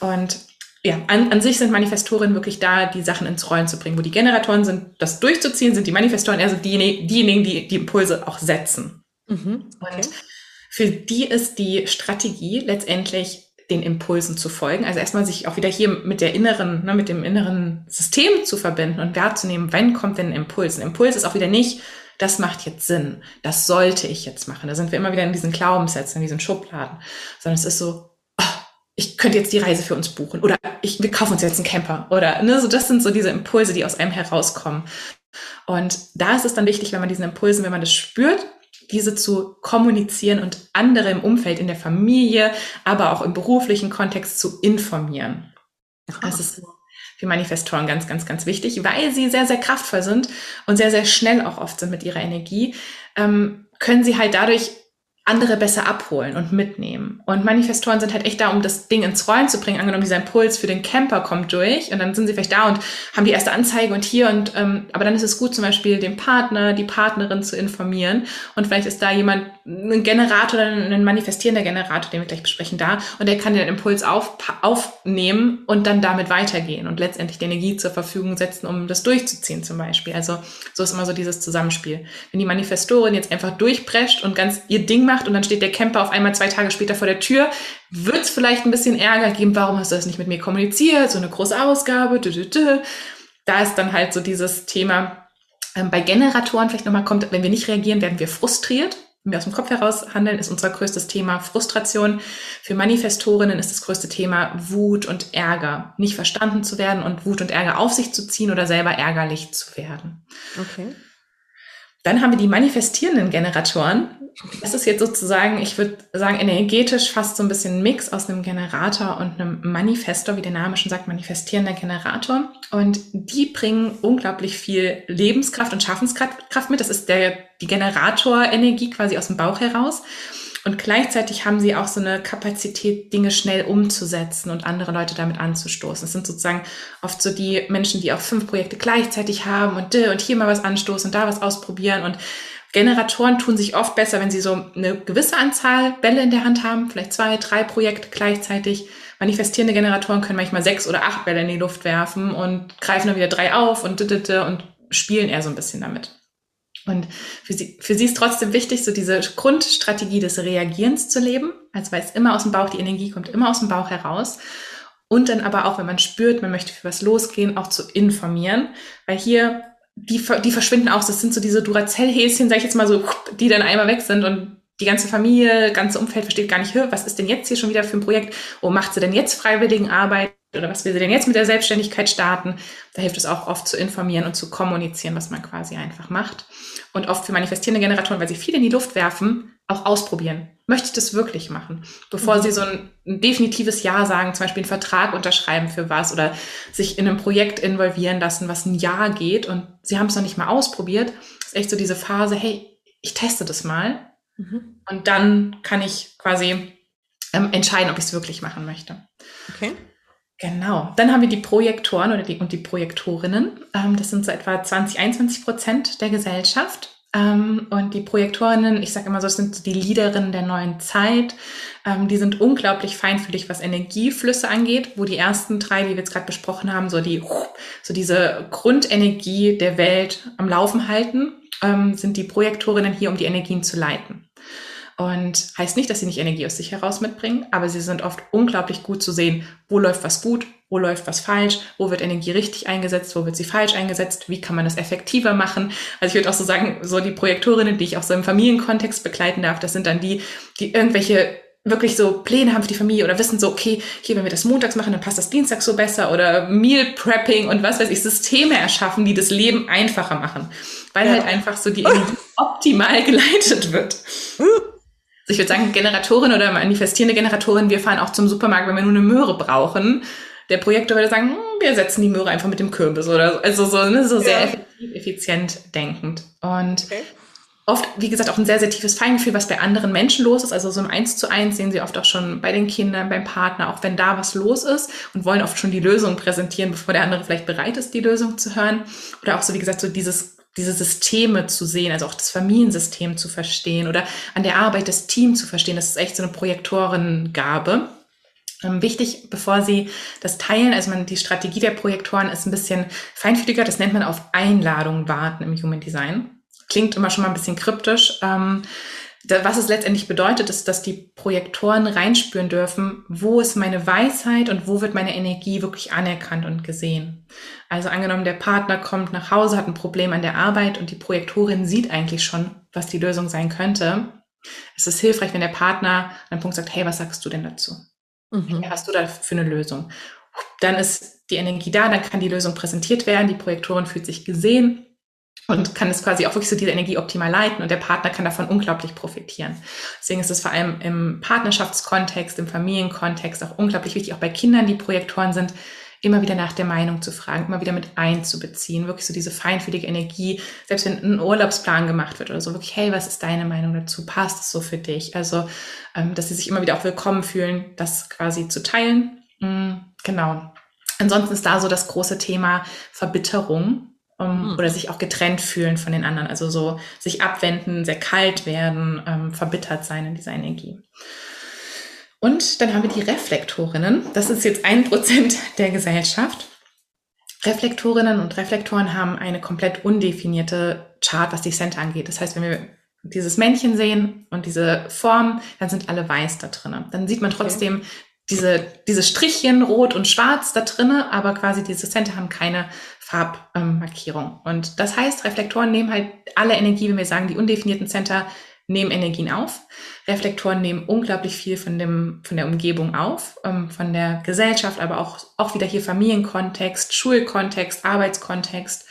B: Und ja, an, an sich sind Manifestorinnen wirklich da, die Sachen ins Rollen zu bringen. Wo die Generatoren sind, das durchzuziehen, sind die Manifestoren eher so diejenigen, diejenigen die die Impulse auch setzen. Mhm, okay. Und für die ist die Strategie letztendlich den Impulsen zu folgen. Also erstmal sich auch wieder hier mit der inneren, ne, mit dem inneren System zu verbinden und wahrzunehmen, wann kommt denn ein Impuls. Ein Impuls ist auch wieder nicht, das macht jetzt Sinn, das sollte ich jetzt machen. Da sind wir immer wieder in diesen Glaubenssätzen, in diesen Schubladen. Sondern es ist so, oh, ich könnte jetzt die Reise für uns buchen oder ich, wir kaufen uns jetzt einen Camper oder ne, so das sind so diese Impulse, die aus einem herauskommen. Und da ist es dann wichtig, wenn man diesen Impulsen, wenn man das spürt, diese zu kommunizieren und andere im Umfeld, in der Familie, aber auch im beruflichen Kontext zu informieren. Das ist für Manifestoren ganz, ganz, ganz wichtig, weil sie sehr, sehr kraftvoll sind und sehr, sehr schnell auch oft sind mit ihrer Energie, ähm, können sie halt dadurch andere besser abholen und mitnehmen. Und Manifestoren sind halt echt da, um das Ding ins Rollen zu bringen. Angenommen, dieser Impuls für den Camper kommt durch und dann sind sie vielleicht da und haben die erste Anzeige und hier und ähm, aber dann ist es gut, zum Beispiel den Partner, die Partnerin zu informieren und vielleicht ist da jemand, ein Generator ein manifestierender Generator, den wir gleich besprechen, da und der kann den Impuls auf, aufnehmen und dann damit weitergehen und letztendlich die Energie zur Verfügung setzen, um das durchzuziehen zum Beispiel. Also so ist immer so dieses Zusammenspiel. Wenn die Manifestorin jetzt einfach durchprescht und ganz ihr Ding macht und dann steht der Camper auf einmal zwei Tage später vor der Tür, wird es vielleicht ein bisschen Ärger geben, warum hast du das nicht mit mir kommuniziert, so eine große Ausgabe, da ist dann halt so dieses Thema, ähm, bei Generatoren vielleicht nochmal kommt, wenn wir nicht reagieren, werden wir frustriert. Wir aus dem Kopf heraus handeln, ist unser größtes Thema Frustration. Für Manifestorinnen ist das größte Thema Wut und Ärger. Nicht verstanden zu werden und Wut und Ärger auf sich zu ziehen oder selber ärgerlich zu werden. Okay. Dann haben wir die manifestierenden Generatoren. Das ist jetzt sozusagen, ich würde sagen, energetisch fast so ein bisschen ein Mix aus einem Generator und einem Manifestor, wie der Name schon sagt, manifestierender Generator. Und die bringen unglaublich viel Lebenskraft und Schaffenskraft mit. Das ist der, die Generatorenergie quasi aus dem Bauch heraus. Und gleichzeitig haben sie auch so eine Kapazität, Dinge schnell umzusetzen und andere Leute damit anzustoßen. Es sind sozusagen oft so die Menschen, die auch fünf Projekte gleichzeitig haben und, und hier mal was anstoßen und da was ausprobieren. Und Generatoren tun sich oft besser, wenn sie so eine gewisse Anzahl Bälle in der Hand haben, vielleicht zwei, drei Projekte gleichzeitig. Manifestierende Generatoren können manchmal sechs oder acht Bälle in die Luft werfen und greifen dann wieder drei auf und, und spielen eher so ein bisschen damit. Und für sie, für sie ist trotzdem wichtig, so diese Grundstrategie des Reagierens zu leben. Also weil es immer aus dem Bauch, die Energie kommt immer aus dem Bauch heraus. Und dann aber auch, wenn man spürt, man möchte für was losgehen, auch zu informieren. Weil hier, die, die verschwinden auch. Das sind so diese Duracell-Häschen, sag ich jetzt mal so, die dann einmal weg sind und die ganze Familie, ganze Umfeld versteht gar nicht, was ist denn jetzt hier schon wieder für ein Projekt? Wo macht sie denn jetzt Freiwilligenarbeit? oder was will sie denn jetzt mit der Selbstständigkeit starten? Da hilft es auch oft zu informieren und zu kommunizieren, was man quasi einfach macht. Und oft für manifestierende Generatoren, weil sie viel in die Luft werfen, auch ausprobieren. Möchte ich das wirklich machen? Bevor mhm. sie so ein, ein, definitives Ja sagen, zum Beispiel einen Vertrag unterschreiben für was oder sich in einem Projekt involvieren lassen, was ein Jahr geht und sie haben es noch nicht mal ausprobiert, ist echt so diese Phase, hey, ich teste das mal mhm. und dann kann ich quasi ähm, entscheiden, ob ich es wirklich machen möchte. Okay. Genau. Dann haben wir die Projektoren oder die, und die Projektorinnen. Ähm, das sind so etwa 20, 21 Prozent der Gesellschaft. Ähm, und die Projektorinnen, ich sage immer so, das sind die Leaderinnen der neuen Zeit. Ähm, die sind unglaublich feinfühlig, was Energieflüsse angeht, wo die ersten drei, die wir jetzt gerade besprochen haben, so die, so diese Grundenergie der Welt am Laufen halten, ähm, sind die Projektorinnen hier, um die Energien zu leiten. Und heißt nicht, dass sie nicht Energie aus sich heraus mitbringen, aber sie sind oft unglaublich gut zu sehen, wo läuft was gut, wo läuft was falsch, wo wird Energie richtig eingesetzt, wo wird sie falsch eingesetzt, wie kann man das effektiver machen. Also ich würde auch so sagen, so die Projektorinnen, die ich auch so im Familienkontext begleiten darf, das sind dann die, die irgendwelche wirklich so Pläne haben für die Familie oder wissen so, okay, hier, wenn wir das montags machen, dann passt das Dienstag so besser oder Meal Prepping und was weiß ich, Systeme erschaffen, die das Leben einfacher machen, weil ja. halt einfach so die Energie optimal geleitet wird. Uh ich würde sagen, Generatorin oder manifestierende Generatorin, wir fahren auch zum Supermarkt, wenn wir nur eine Möhre brauchen. Der Projektor würde sagen, hm, wir setzen die Möhre einfach mit dem Kürbis oder so. Also so, ne, so sehr ja. effektiv, effizient denkend. Und okay. oft, wie gesagt, auch ein sehr, sehr tiefes Feingefühl, was bei anderen Menschen los ist. Also so im Eins zu eins sehen sie oft auch schon bei den Kindern, beim Partner, auch wenn da was los ist und wollen oft schon die Lösung präsentieren, bevor der andere vielleicht bereit ist, die Lösung zu hören. Oder auch so, wie gesagt, so dieses diese Systeme zu sehen, also auch das Familiensystem zu verstehen oder an der Arbeit des Teams zu verstehen. Das ist echt so eine Projektorengabe. Ähm, wichtig, bevor Sie das teilen, also man, die Strategie der Projektoren ist ein bisschen feinfühliger, das nennt man auf Einladung warten im Human Design. Klingt immer schon mal ein bisschen kryptisch. Ähm, was es letztendlich bedeutet, ist, dass die Projektoren reinspüren dürfen, wo ist meine Weisheit und wo wird meine Energie wirklich anerkannt und gesehen. Also angenommen, der Partner kommt nach Hause, hat ein Problem an der Arbeit und die Projektorin sieht eigentlich schon, was die Lösung sein könnte. Es ist hilfreich, wenn der Partner an einem Punkt sagt, hey, was sagst du denn dazu? Mhm. Hast du da für eine Lösung? Dann ist die Energie da, dann kann die Lösung präsentiert werden, die Projektorin fühlt sich gesehen und kann es quasi auch wirklich so diese Energie optimal leiten und der Partner kann davon unglaublich profitieren. Deswegen ist es vor allem im Partnerschaftskontext, im Familienkontext auch unglaublich wichtig, auch bei Kindern, die Projektoren sind, immer wieder nach der Meinung zu fragen, immer wieder mit einzubeziehen, wirklich so diese feinfühlige Energie, selbst wenn ein Urlaubsplan gemacht wird oder so, wirklich, hey, was ist deine Meinung dazu? Passt es so für dich? Also, ähm, dass sie sich immer wieder auch willkommen fühlen, das quasi zu teilen. Mm, genau. Ansonsten ist da so das große Thema Verbitterung um, hm. oder sich auch getrennt fühlen von den anderen. Also so sich abwenden, sehr kalt werden, ähm, verbittert sein in dieser Energie. Und dann haben wir die Reflektorinnen. Das ist jetzt ein Prozent der Gesellschaft. Reflektorinnen und Reflektoren haben eine komplett undefinierte Chart, was die Center angeht. Das heißt, wenn wir dieses Männchen sehen und diese Form, dann sind alle weiß da drin. Dann sieht man trotzdem okay. diese, diese Strichchen rot und schwarz da drinne, aber quasi diese Center haben keine Farbmarkierung. und das heißt, Reflektoren nehmen halt alle Energie, wenn wir sagen, die undefinierten Center nehmen Energien auf. Reflektoren nehmen unglaublich viel von dem, von der Umgebung auf, ähm, von der Gesellschaft, aber auch, auch wieder hier Familienkontext, Schulkontext, Arbeitskontext.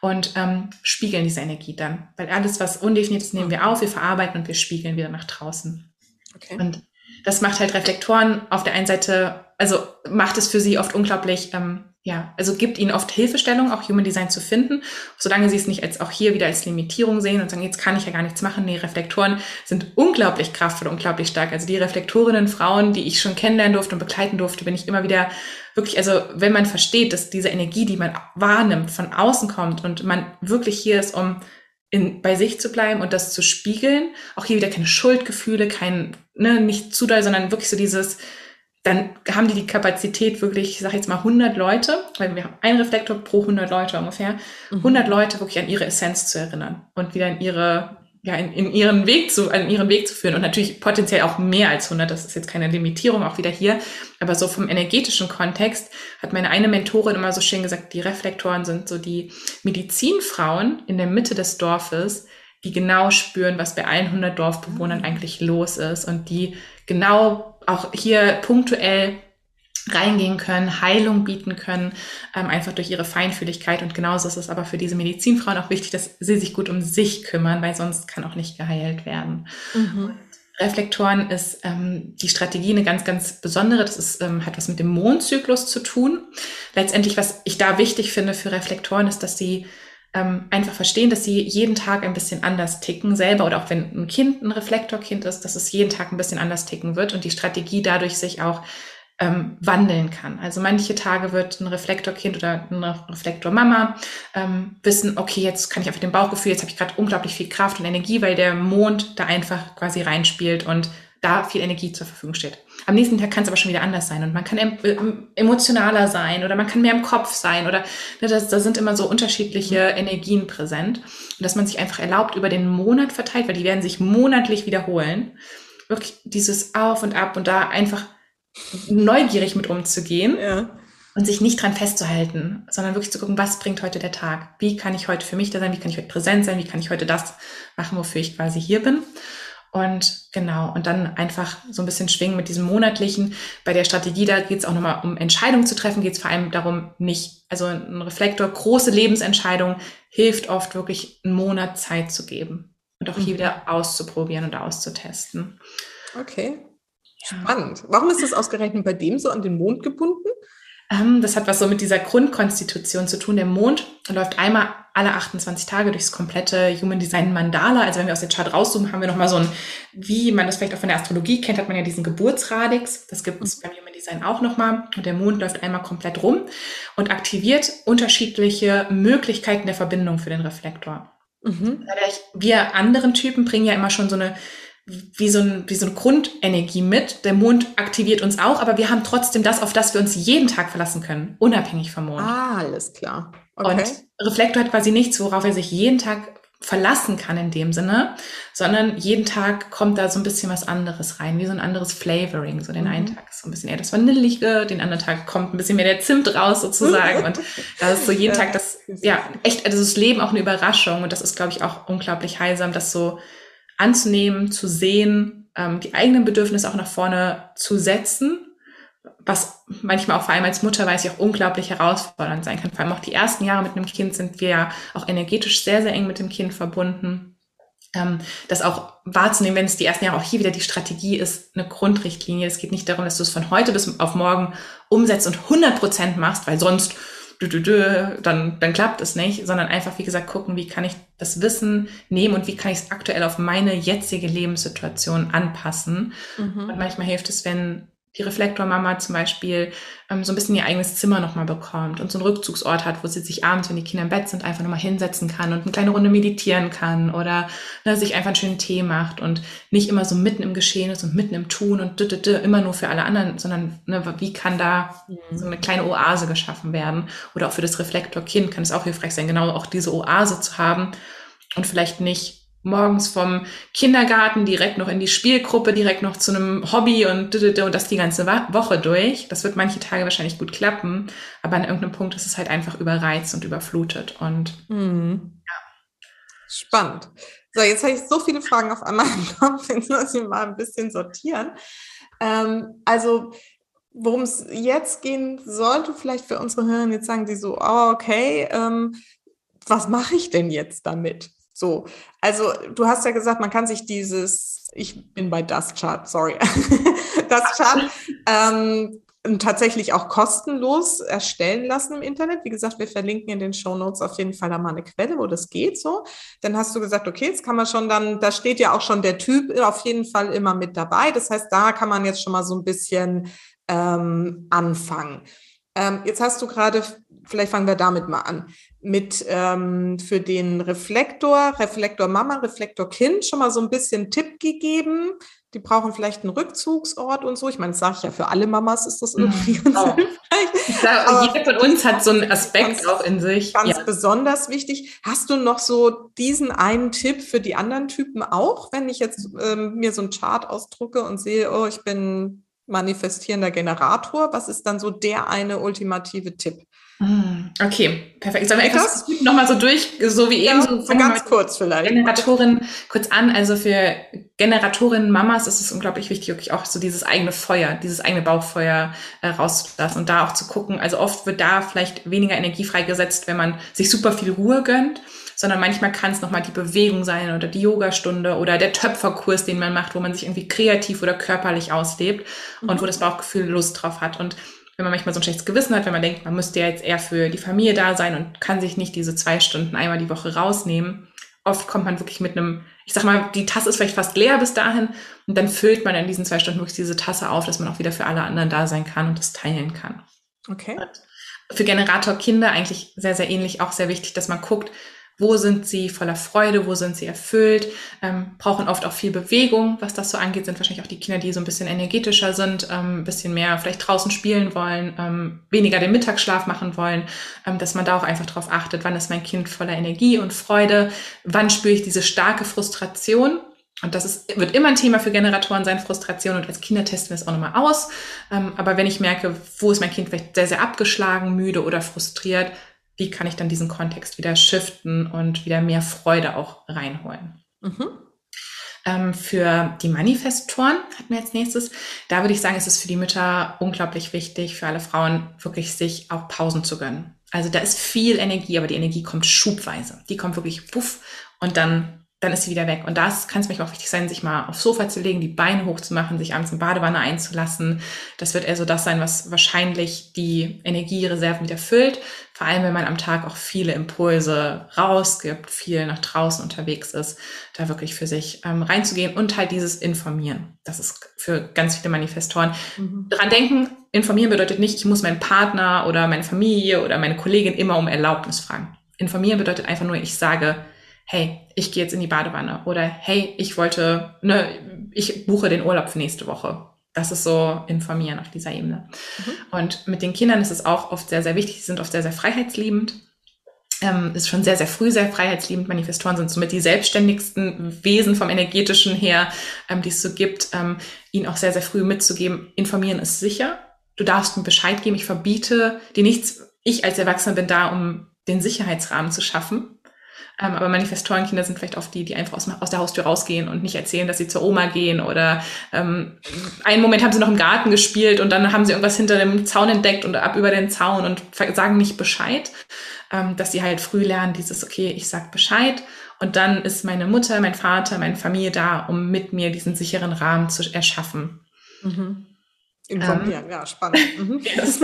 B: und ähm, spiegeln diese Energie dann. Weil alles, was undefiniert ist, nehmen wir auf, wir verarbeiten und wir spiegeln wieder nach draußen. Okay. Und das macht halt Reflektoren auf der einen Seite, also macht es für sie oft unglaublich ähm, ja, also gibt ihnen oft Hilfestellung, auch Human Design zu finden, solange sie es nicht als auch hier wieder als Limitierung sehen und sagen, jetzt kann ich ja gar nichts machen. Nee, Reflektoren sind unglaublich kraftvoll, unglaublich stark. Also die Reflektorinnen, Frauen, die ich schon kennenlernen durfte und begleiten durfte, bin ich immer wieder wirklich, also wenn man versteht, dass diese Energie, die man wahrnimmt, von außen kommt und man wirklich hier ist, um in, bei sich zu bleiben und das zu spiegeln, auch hier wieder keine Schuldgefühle, kein, ne, nicht zu doll, sondern wirklich so dieses, dann haben die die Kapazität wirklich, ich sage jetzt mal 100 Leute, weil wir haben einen Reflektor pro 100 Leute ungefähr, 100 mhm. Leute wirklich an ihre Essenz zu erinnern und wieder in ihre ja, in, in ihren Weg zu, in ihren Weg zu führen und natürlich potenziell auch mehr als 100. Das ist jetzt keine Limitierung auch wieder hier. Aber so vom energetischen Kontext hat meine eine Mentorin immer so schön gesagt, die Reflektoren sind so die Medizinfrauen in der Mitte des Dorfes, die genau spüren, was bei allen 100 Dorfbewohnern mhm. eigentlich los ist und die genau auch hier punktuell reingehen können, Heilung bieten können, ähm, einfach durch ihre Feinfühligkeit. Und genauso ist es aber für diese Medizinfrauen auch wichtig, dass sie sich gut um sich kümmern, weil sonst kann auch nicht geheilt werden. Mhm. Reflektoren ist ähm, die Strategie eine ganz, ganz besondere. Das ist, ähm, hat was mit dem Mondzyklus zu tun. Letztendlich, was ich da wichtig finde für Reflektoren, ist, dass sie ähm, einfach verstehen, dass sie jeden Tag ein bisschen anders ticken selber oder auch wenn ein Kind ein Reflektorkind ist, dass es jeden Tag ein bisschen anders ticken wird und die Strategie dadurch sich auch ähm, wandeln kann. Also manche Tage wird ein Reflektorkind oder eine Reflektormama ähm, wissen, okay, jetzt kann ich einfach den Bauchgefühl, jetzt habe ich gerade unglaublich viel Kraft und Energie, weil der Mond da einfach quasi reinspielt und da viel Energie zur Verfügung steht. Am nächsten Tag kann es aber schon wieder anders sein und man kann em äh, emotionaler sein oder man kann mehr im Kopf sein oder ne, das, da sind immer so unterschiedliche Energien präsent und dass man sich einfach erlaubt über den Monat verteilt, weil die werden sich monatlich wiederholen, wirklich dieses Auf und Ab und da einfach neugierig mit umzugehen. Ja. Und sich nicht dran festzuhalten, sondern wirklich zu gucken, was bringt heute der Tag? Wie kann ich heute für mich da sein? Wie kann ich heute präsent sein? Wie kann ich heute das machen, wofür ich quasi hier bin? Und genau, und dann einfach so ein bisschen schwingen mit diesem monatlichen. Bei der Strategie, da geht es auch nochmal um Entscheidungen zu treffen, geht es vor allem darum, nicht, also ein Reflektor, große Lebensentscheidungen hilft oft wirklich einen Monat Zeit zu geben und auch hier mhm. wieder auszuprobieren und auszutesten.
A: Okay. Spannend. Warum ist das ausgerechnet bei dem so an den Mond gebunden?
B: Ähm, das hat was so mit dieser Grundkonstitution zu tun. Der Mond läuft einmal alle 28 Tage durchs komplette Human Design Mandala. Also wenn wir aus der Chart rauszoomen, haben wir nochmal so ein, wie man das vielleicht auch von der Astrologie kennt, hat man ja diesen Geburtsradix. Das gibt es beim Human Design auch nochmal. Und der Mond läuft einmal komplett rum und aktiviert unterschiedliche Möglichkeiten der Verbindung für den Reflektor. Mhm. Wir anderen Typen bringen ja immer schon so eine wie so, ein, wie so eine Grundenergie mit. Der Mond aktiviert uns auch, aber wir haben trotzdem das, auf das wir uns jeden Tag verlassen können, unabhängig vom Mond.
A: Ah, alles klar.
B: Okay. Und Reflektor hat quasi nichts, worauf er sich jeden Tag verlassen kann in dem Sinne, sondern jeden Tag kommt da so ein bisschen was anderes rein, wie so ein anderes Flavoring. So den mhm. einen Tag ist so ein bisschen eher das Vanillige, den anderen Tag kommt ein bisschen mehr der Zimt raus sozusagen. und da ist so jeden. Tag das, ja, echt, also das Leben auch eine Überraschung. Und das ist, glaube ich, auch unglaublich heilsam, das so anzunehmen, zu sehen, ähm, die eigenen Bedürfnisse auch nach vorne zu setzen, was manchmal auch vor allem als Mutter weiß ich auch unglaublich herausfordernd sein kann. Vor allem auch die ersten Jahre mit einem Kind sind wir ja auch energetisch sehr, sehr eng mit dem Kind verbunden. Ähm, das auch wahrzunehmen, wenn es die ersten Jahre auch hier wieder die Strategie ist, eine Grundrichtlinie. Es geht nicht darum, dass du es von heute bis auf morgen umsetzt und 100 Prozent machst, weil sonst dann, dann klappt es nicht, sondern einfach, wie gesagt, gucken, wie kann ich das Wissen nehmen und wie kann ich es aktuell auf meine jetzige Lebenssituation anpassen. Mhm. Und manchmal hilft es, wenn die Reflektormama zum Beispiel ähm, so ein bisschen ihr eigenes Zimmer nochmal bekommt und so einen Rückzugsort hat, wo sie sich abends, wenn die Kinder im Bett sind, einfach nochmal hinsetzen kann und eine kleine Runde meditieren kann oder ne, sich einfach einen schönen Tee macht und nicht immer so mitten im Geschehen ist und mitten im Tun und d -d -d immer nur für alle anderen, sondern ne, wie kann da mhm. so eine kleine Oase geschaffen werden? Oder auch für das Reflektorkind kann es auch hilfreich sein, genau auch diese Oase zu haben und vielleicht nicht morgens vom Kindergarten direkt noch in die Spielgruppe, direkt noch zu einem Hobby und, und das die ganze Woche durch. Das wird manche Tage wahrscheinlich gut klappen, aber an irgendeinem Punkt ist es halt einfach überreizt und überflutet und mhm.
A: ja. Spannend. So, jetzt habe ich so viele Fragen auf einmal im Kopf, jetzt muss ich mal ein bisschen sortieren. Ähm, also, worum es jetzt gehen sollte, vielleicht für unsere Hörer jetzt sagen, die so, oh, okay, ähm, was mache ich denn jetzt damit? So, also du hast ja gesagt, man kann sich dieses, ich bin bei das Chart, sorry, das Chart ähm, tatsächlich auch kostenlos erstellen lassen im Internet. Wie gesagt, wir verlinken in den Show Notes auf jeden Fall da mal eine Quelle, wo das geht so. Dann hast du gesagt, okay, jetzt kann man schon dann, da steht ja auch schon der Typ auf jeden Fall immer mit dabei. Das heißt, da kann man jetzt schon mal so ein bisschen ähm, anfangen. Ähm, jetzt hast du gerade, vielleicht fangen wir damit mal an, mit ähm, für den Reflektor, Reflektor Mama, Reflektor Kind schon mal so ein bisschen Tipp gegeben. Die brauchen vielleicht einen Rückzugsort und so. Ich meine, das sage ich ja, für alle Mamas ist das mhm. irgendwie
B: mhm. ganz oh. hilfreich. Sage, jeder von uns hat so einen Aspekt ganz, auch in sich.
A: Ganz ja. besonders wichtig. Hast du noch so diesen einen Tipp für die anderen Typen auch, wenn ich jetzt ähm, mir so einen Chart ausdrucke und sehe, oh, ich bin manifestierender Generator. Was ist dann so der eine ultimative Tipp?
B: Hm, okay, perfekt. Sollen wir das nochmal so durch, so wie ja, eben so
A: ganz kurz vielleicht.
B: Generatorin kurz an. Also für Generatorinnen, Mamas ist es unglaublich wichtig, wirklich auch so dieses eigene Feuer, dieses eigene Bauchfeuer äh, rauszulassen und da auch zu gucken. Also oft wird da vielleicht weniger Energie freigesetzt, wenn man sich super viel Ruhe gönnt sondern manchmal kann es nochmal die Bewegung sein oder die Yogastunde oder der Töpferkurs, den man macht, wo man sich irgendwie kreativ oder körperlich auslebt mhm. und wo das Bauchgefühl Lust drauf hat. Und wenn man manchmal so ein schlechtes Gewissen hat, wenn man denkt, man müsste ja jetzt eher für die Familie da sein und kann sich nicht diese zwei Stunden einmal die Woche rausnehmen, oft kommt man wirklich mit einem, ich sag mal, die Tasse ist vielleicht fast leer bis dahin und dann füllt man in diesen zwei Stunden wirklich diese Tasse auf, dass man auch wieder für alle anderen da sein kann und das teilen kann.
A: Okay.
B: Für Generator Kinder eigentlich sehr, sehr ähnlich, auch sehr wichtig, dass man guckt, wo sind sie voller Freude? Wo sind sie erfüllt? Ähm, brauchen oft auch viel Bewegung. Was das so angeht, sind wahrscheinlich auch die Kinder, die so ein bisschen energetischer sind, ähm, bisschen mehr vielleicht draußen spielen wollen, ähm, weniger den Mittagsschlaf machen wollen, ähm, dass man da auch einfach darauf achtet, wann ist mein Kind voller Energie und Freude? Wann spüre ich diese starke Frustration? Und das ist, wird immer ein Thema für Generatoren sein, Frustration. Und als Kinder testen wir es auch nochmal aus. Ähm, aber wenn ich merke, wo ist mein Kind vielleicht sehr, sehr abgeschlagen, müde oder frustriert, wie kann ich dann diesen Kontext wieder shiften und wieder mehr Freude auch reinholen. Mhm. Ähm, für die Manifestoren hatten wir als nächstes. Da würde ich sagen, ist es für die Mütter unglaublich wichtig, für alle Frauen wirklich sich auch Pausen zu gönnen. Also da ist viel Energie, aber die Energie kommt schubweise. Die kommt wirklich puff und dann dann ist sie wieder weg. Und das kann es manchmal auch wichtig sein, sich mal aufs Sofa zu legen, die Beine hochzumachen, sich abends in Badewanne einzulassen. Das wird eher so das sein, was wahrscheinlich die Energiereserven wieder füllt. Vor allem, wenn man am Tag auch viele Impulse rausgibt, viel nach draußen unterwegs ist, da wirklich für sich ähm, reinzugehen und halt dieses Informieren. Das ist für ganz viele Manifestoren. Mhm. Dran denken, informieren bedeutet nicht, ich muss meinen Partner oder meine Familie oder meine Kollegin immer um Erlaubnis fragen. Informieren bedeutet einfach nur, ich sage, hey, ich gehe jetzt in die Badewanne oder hey, ich wollte, ne, ich buche den Urlaub für nächste Woche. Das ist so informieren auf dieser Ebene. Mhm. Und mit den Kindern ist es auch oft sehr, sehr wichtig. Sie sind oft sehr, sehr freiheitsliebend. Ähm, ist schon sehr, sehr früh sehr freiheitsliebend. Manifestoren sind somit die selbstständigsten Wesen vom energetischen her, ähm, die es so gibt. Ähm, ihnen auch sehr, sehr früh mitzugeben, informieren ist sicher. Du darfst mir Bescheid geben. Ich verbiete dir nichts. Ich als Erwachsener bin da, um den Sicherheitsrahmen zu schaffen. Ähm, aber Manifestorenkinder sind vielleicht oft die, die einfach aus, aus, der Haustür rausgehen und nicht erzählen, dass sie zur Oma gehen oder ähm, einen Moment haben sie noch im Garten gespielt und dann haben sie irgendwas hinter dem Zaun entdeckt und ab über den Zaun und sagen nicht Bescheid, ähm, dass sie halt früh lernen, dieses, okay, ich sag Bescheid und dann ist meine Mutter, mein Vater, meine Familie da, um mit mir diesen sicheren Rahmen zu erschaffen.
A: Mhm. Informieren, ähm, ja, spannend. Mhm. Yes.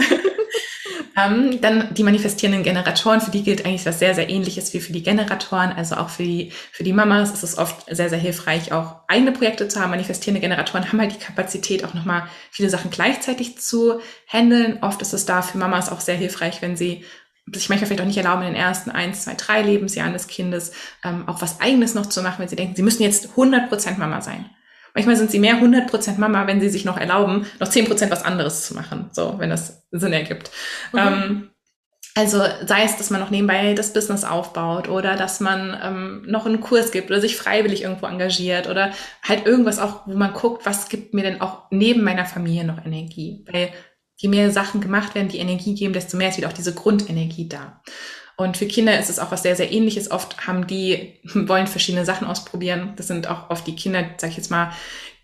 B: Ähm, dann die manifestierenden Generatoren, für die gilt eigentlich was sehr, sehr ähnliches wie für die Generatoren. Also auch für die, für die Mamas ist es oft sehr, sehr hilfreich, auch eigene Projekte zu haben. Manifestierende Generatoren haben halt die Kapazität, auch nochmal viele Sachen gleichzeitig zu handeln. Oft ist es da für Mamas auch sehr hilfreich, wenn sie sich manchmal vielleicht auch nicht erlauben, in den ersten eins, zwei, drei Lebensjahren des Kindes ähm, auch was Eigenes noch zu machen, wenn sie denken, sie müssen jetzt 100% Mama sein. Manchmal sind sie mehr 100% Mama, wenn sie sich noch erlauben, noch 10% was anderes zu machen, so, wenn das Sinn ergibt. Mhm. Ähm, also sei es, dass man noch nebenbei das Business aufbaut oder dass man ähm, noch einen Kurs gibt oder sich freiwillig irgendwo engagiert oder halt irgendwas auch, wo man guckt, was gibt mir denn auch neben meiner Familie noch Energie. Weil je mehr Sachen gemacht werden, die Energie geben, desto mehr ist wieder auch diese Grundenergie da. Und für Kinder ist es auch was sehr, sehr ähnliches. Oft haben die, wollen verschiedene Sachen ausprobieren. Das sind auch oft die Kinder, sag ich jetzt mal,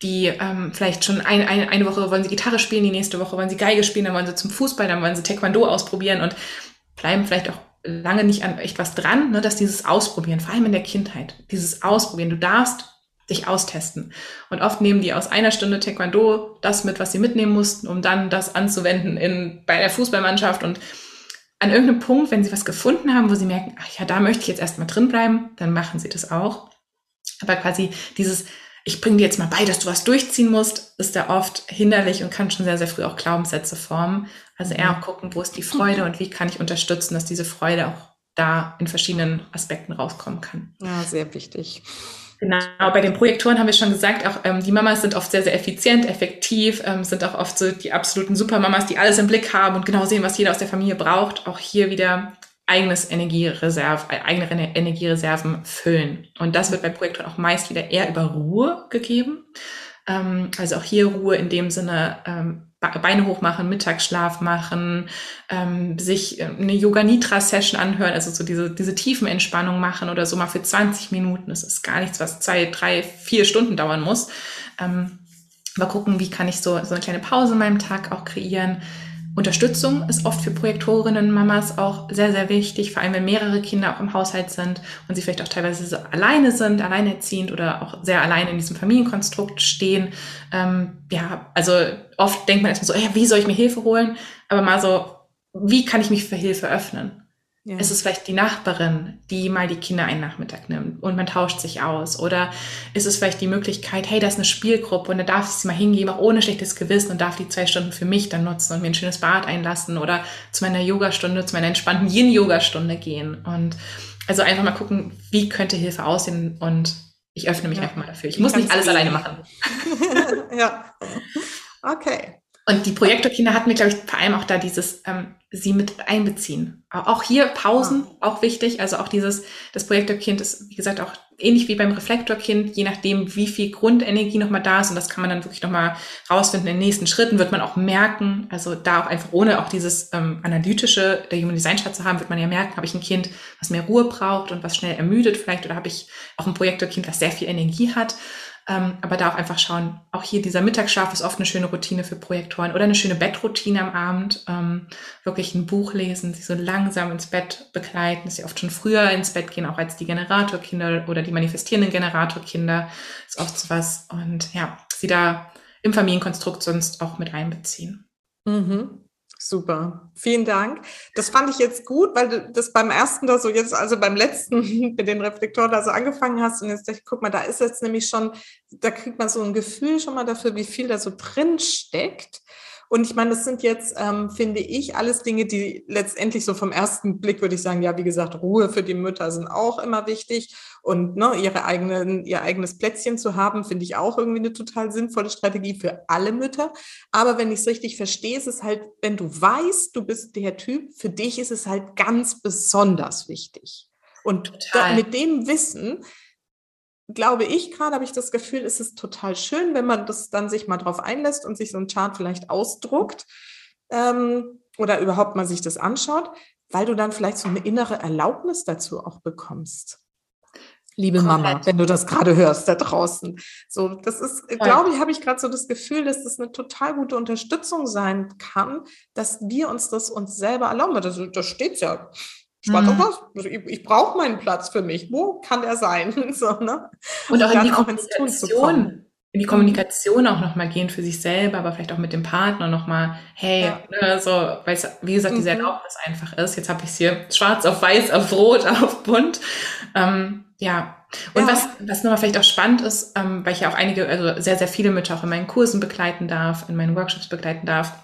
B: die ähm, vielleicht schon ein, ein, eine Woche wollen sie Gitarre spielen, die nächste Woche wollen sie Geige spielen, dann wollen sie zum Fußball, dann wollen sie Taekwondo ausprobieren und bleiben vielleicht auch lange nicht an echt was dran, ne, dass dieses Ausprobieren, vor allem in der Kindheit, dieses Ausprobieren, du darfst dich austesten. Und oft nehmen die aus einer Stunde Taekwondo das mit, was sie mitnehmen mussten, um dann das anzuwenden in, bei der Fußballmannschaft und an irgendeinem Punkt, wenn sie was gefunden haben, wo sie merken, ach ja, da möchte ich jetzt erstmal drin bleiben, dann machen sie das auch. Aber quasi dieses, ich bringe dir jetzt mal bei, dass du was durchziehen musst, ist da oft hinderlich und kann schon sehr, sehr früh auch Glaubenssätze formen. Also eher auch gucken, wo ist die Freude und wie kann ich unterstützen, dass diese Freude auch da in verschiedenen Aspekten rauskommen kann.
A: Ja, sehr wichtig.
B: Genau, bei den Projektoren haben wir schon gesagt, auch ähm, die Mamas sind oft sehr, sehr effizient, effektiv, ähm, sind auch oft so die absoluten Supermamas, die alles im Blick haben und genau sehen, was jeder aus der Familie braucht. Auch hier wieder eigenes Energiereserve, äh, eigene Energiereserven füllen. Und das wird bei Projektoren auch meist wieder eher über Ruhe gegeben. Ähm, also auch hier Ruhe in dem Sinne, Beine hochmachen, Mittagsschlaf machen, ähm, sich äh, eine Yoga-Nitra-Session anhören, also so diese, diese tiefen Entspannung machen oder so mal für 20 Minuten. Das ist gar nichts, was zwei, drei, vier Stunden dauern muss. Ähm, mal gucken, wie kann ich so, so eine kleine Pause in meinem Tag auch kreieren. Unterstützung ist oft für Projektorinnen, Mamas auch sehr, sehr wichtig, vor allem wenn mehrere Kinder auch im Haushalt sind und sie vielleicht auch teilweise so alleine sind, alleinerziehend oder auch sehr alleine in diesem Familienkonstrukt stehen. Ähm, ja, also oft denkt man erstmal so, hey, wie soll ich mir Hilfe holen? Aber mal so, wie kann ich mich für Hilfe öffnen? Ja. Es ist vielleicht die Nachbarin, die mal die Kinder einen Nachmittag nimmt und man tauscht sich aus. Oder ist es vielleicht die Möglichkeit, hey, da ist eine Spielgruppe und da darf ich sie mal hingeben, auch ohne schlechtes Gewissen und darf die zwei Stunden für mich dann nutzen und mir ein schönes Bad einlassen oder zu meiner Yogastunde, zu meiner entspannten Yin-Yoga-Stunde gehen. Und also einfach mal gucken, wie könnte Hilfe aussehen und ich öffne mich ja. einfach mal dafür. Ich, muss nicht alles alleine machen.
A: ja. Okay.
B: Und die Projektorkinder hatten wir, glaube ich, vor allem auch da dieses, ähm, sie mit einbeziehen. Auch hier Pausen, ja. auch wichtig. Also auch dieses, das Projektorkind ist, wie gesagt, auch ähnlich wie beim Reflektorkind, je nachdem, wie viel Grundenergie nochmal da ist. Und das kann man dann wirklich nochmal rausfinden. In den nächsten Schritten wird man auch merken, also da auch einfach ohne auch dieses ähm, analytische der Human Design Chart zu haben, wird man ja merken, habe ich ein Kind, was mehr Ruhe braucht und was schnell ermüdet vielleicht, oder habe ich auch ein Projektorkind, was sehr viel Energie hat. Ähm, aber da auch einfach schauen, auch hier dieser Mittagsschlaf ist oft eine schöne Routine für Projektoren oder eine schöne Bettroutine am Abend. Ähm, wirklich ein Buch lesen, sie so langsam ins Bett begleiten, dass sie oft schon früher ins Bett gehen, auch als die Generatorkinder oder die manifestierenden Generatorkinder. Ist oft so was. Und ja, sie da im Familienkonstrukt sonst auch mit einbeziehen.
A: Mhm. Super, vielen Dank. Das fand ich jetzt gut, weil du das beim ersten da so jetzt, also beim letzten mit den Reflektoren da so angefangen hast und jetzt, guck mal, da ist jetzt nämlich schon, da kriegt man so ein Gefühl schon mal dafür, wie viel da so drin steckt. Und ich meine, das sind jetzt, ähm, finde ich, alles Dinge, die letztendlich so vom ersten Blick würde ich sagen, ja, wie gesagt, Ruhe für die Mütter sind auch immer wichtig. Und ne, ihre eigenen, ihr eigenes Plätzchen zu haben, finde ich auch irgendwie eine total sinnvolle Strategie für alle Mütter. Aber wenn ich es richtig verstehe, ist es halt, wenn du weißt, du bist der Typ, für dich ist es halt ganz besonders wichtig. Und da, mit dem Wissen glaube ich gerade, habe ich das Gefühl, ist es total schön, wenn man das dann sich mal drauf einlässt und sich so ein Chart vielleicht ausdruckt ähm, oder überhaupt mal sich das anschaut, weil du dann vielleicht so eine innere Erlaubnis dazu auch bekommst. Liebe Komplett. Mama, wenn du das gerade hörst da draußen. So, das ist, glaube ich, habe ich gerade so das Gefühl, dass das eine total gute Unterstützung sein kann, dass wir uns das uns selber erlauben. Das, das steht ja Schwarz mhm. auf also ich, ich brauche meinen Platz für mich. Wo kann der sein? so, ne?
B: Und auch in die Kommunikation, in die Kommunikation auch nochmal gehen für sich selber, aber vielleicht auch mit dem Partner nochmal, hey, ja. ne, so, weil es, wie gesagt, diese mhm. Erlaubnis einfach ist. Jetzt habe ich es hier schwarz auf weiß, auf rot, auf bunt. Ähm, ja. Und ja. was, was nochmal vielleicht auch spannend ist, ähm, weil ich ja auch einige, also sehr, sehr viele Mütter auch in meinen Kursen begleiten darf, in meinen Workshops begleiten darf,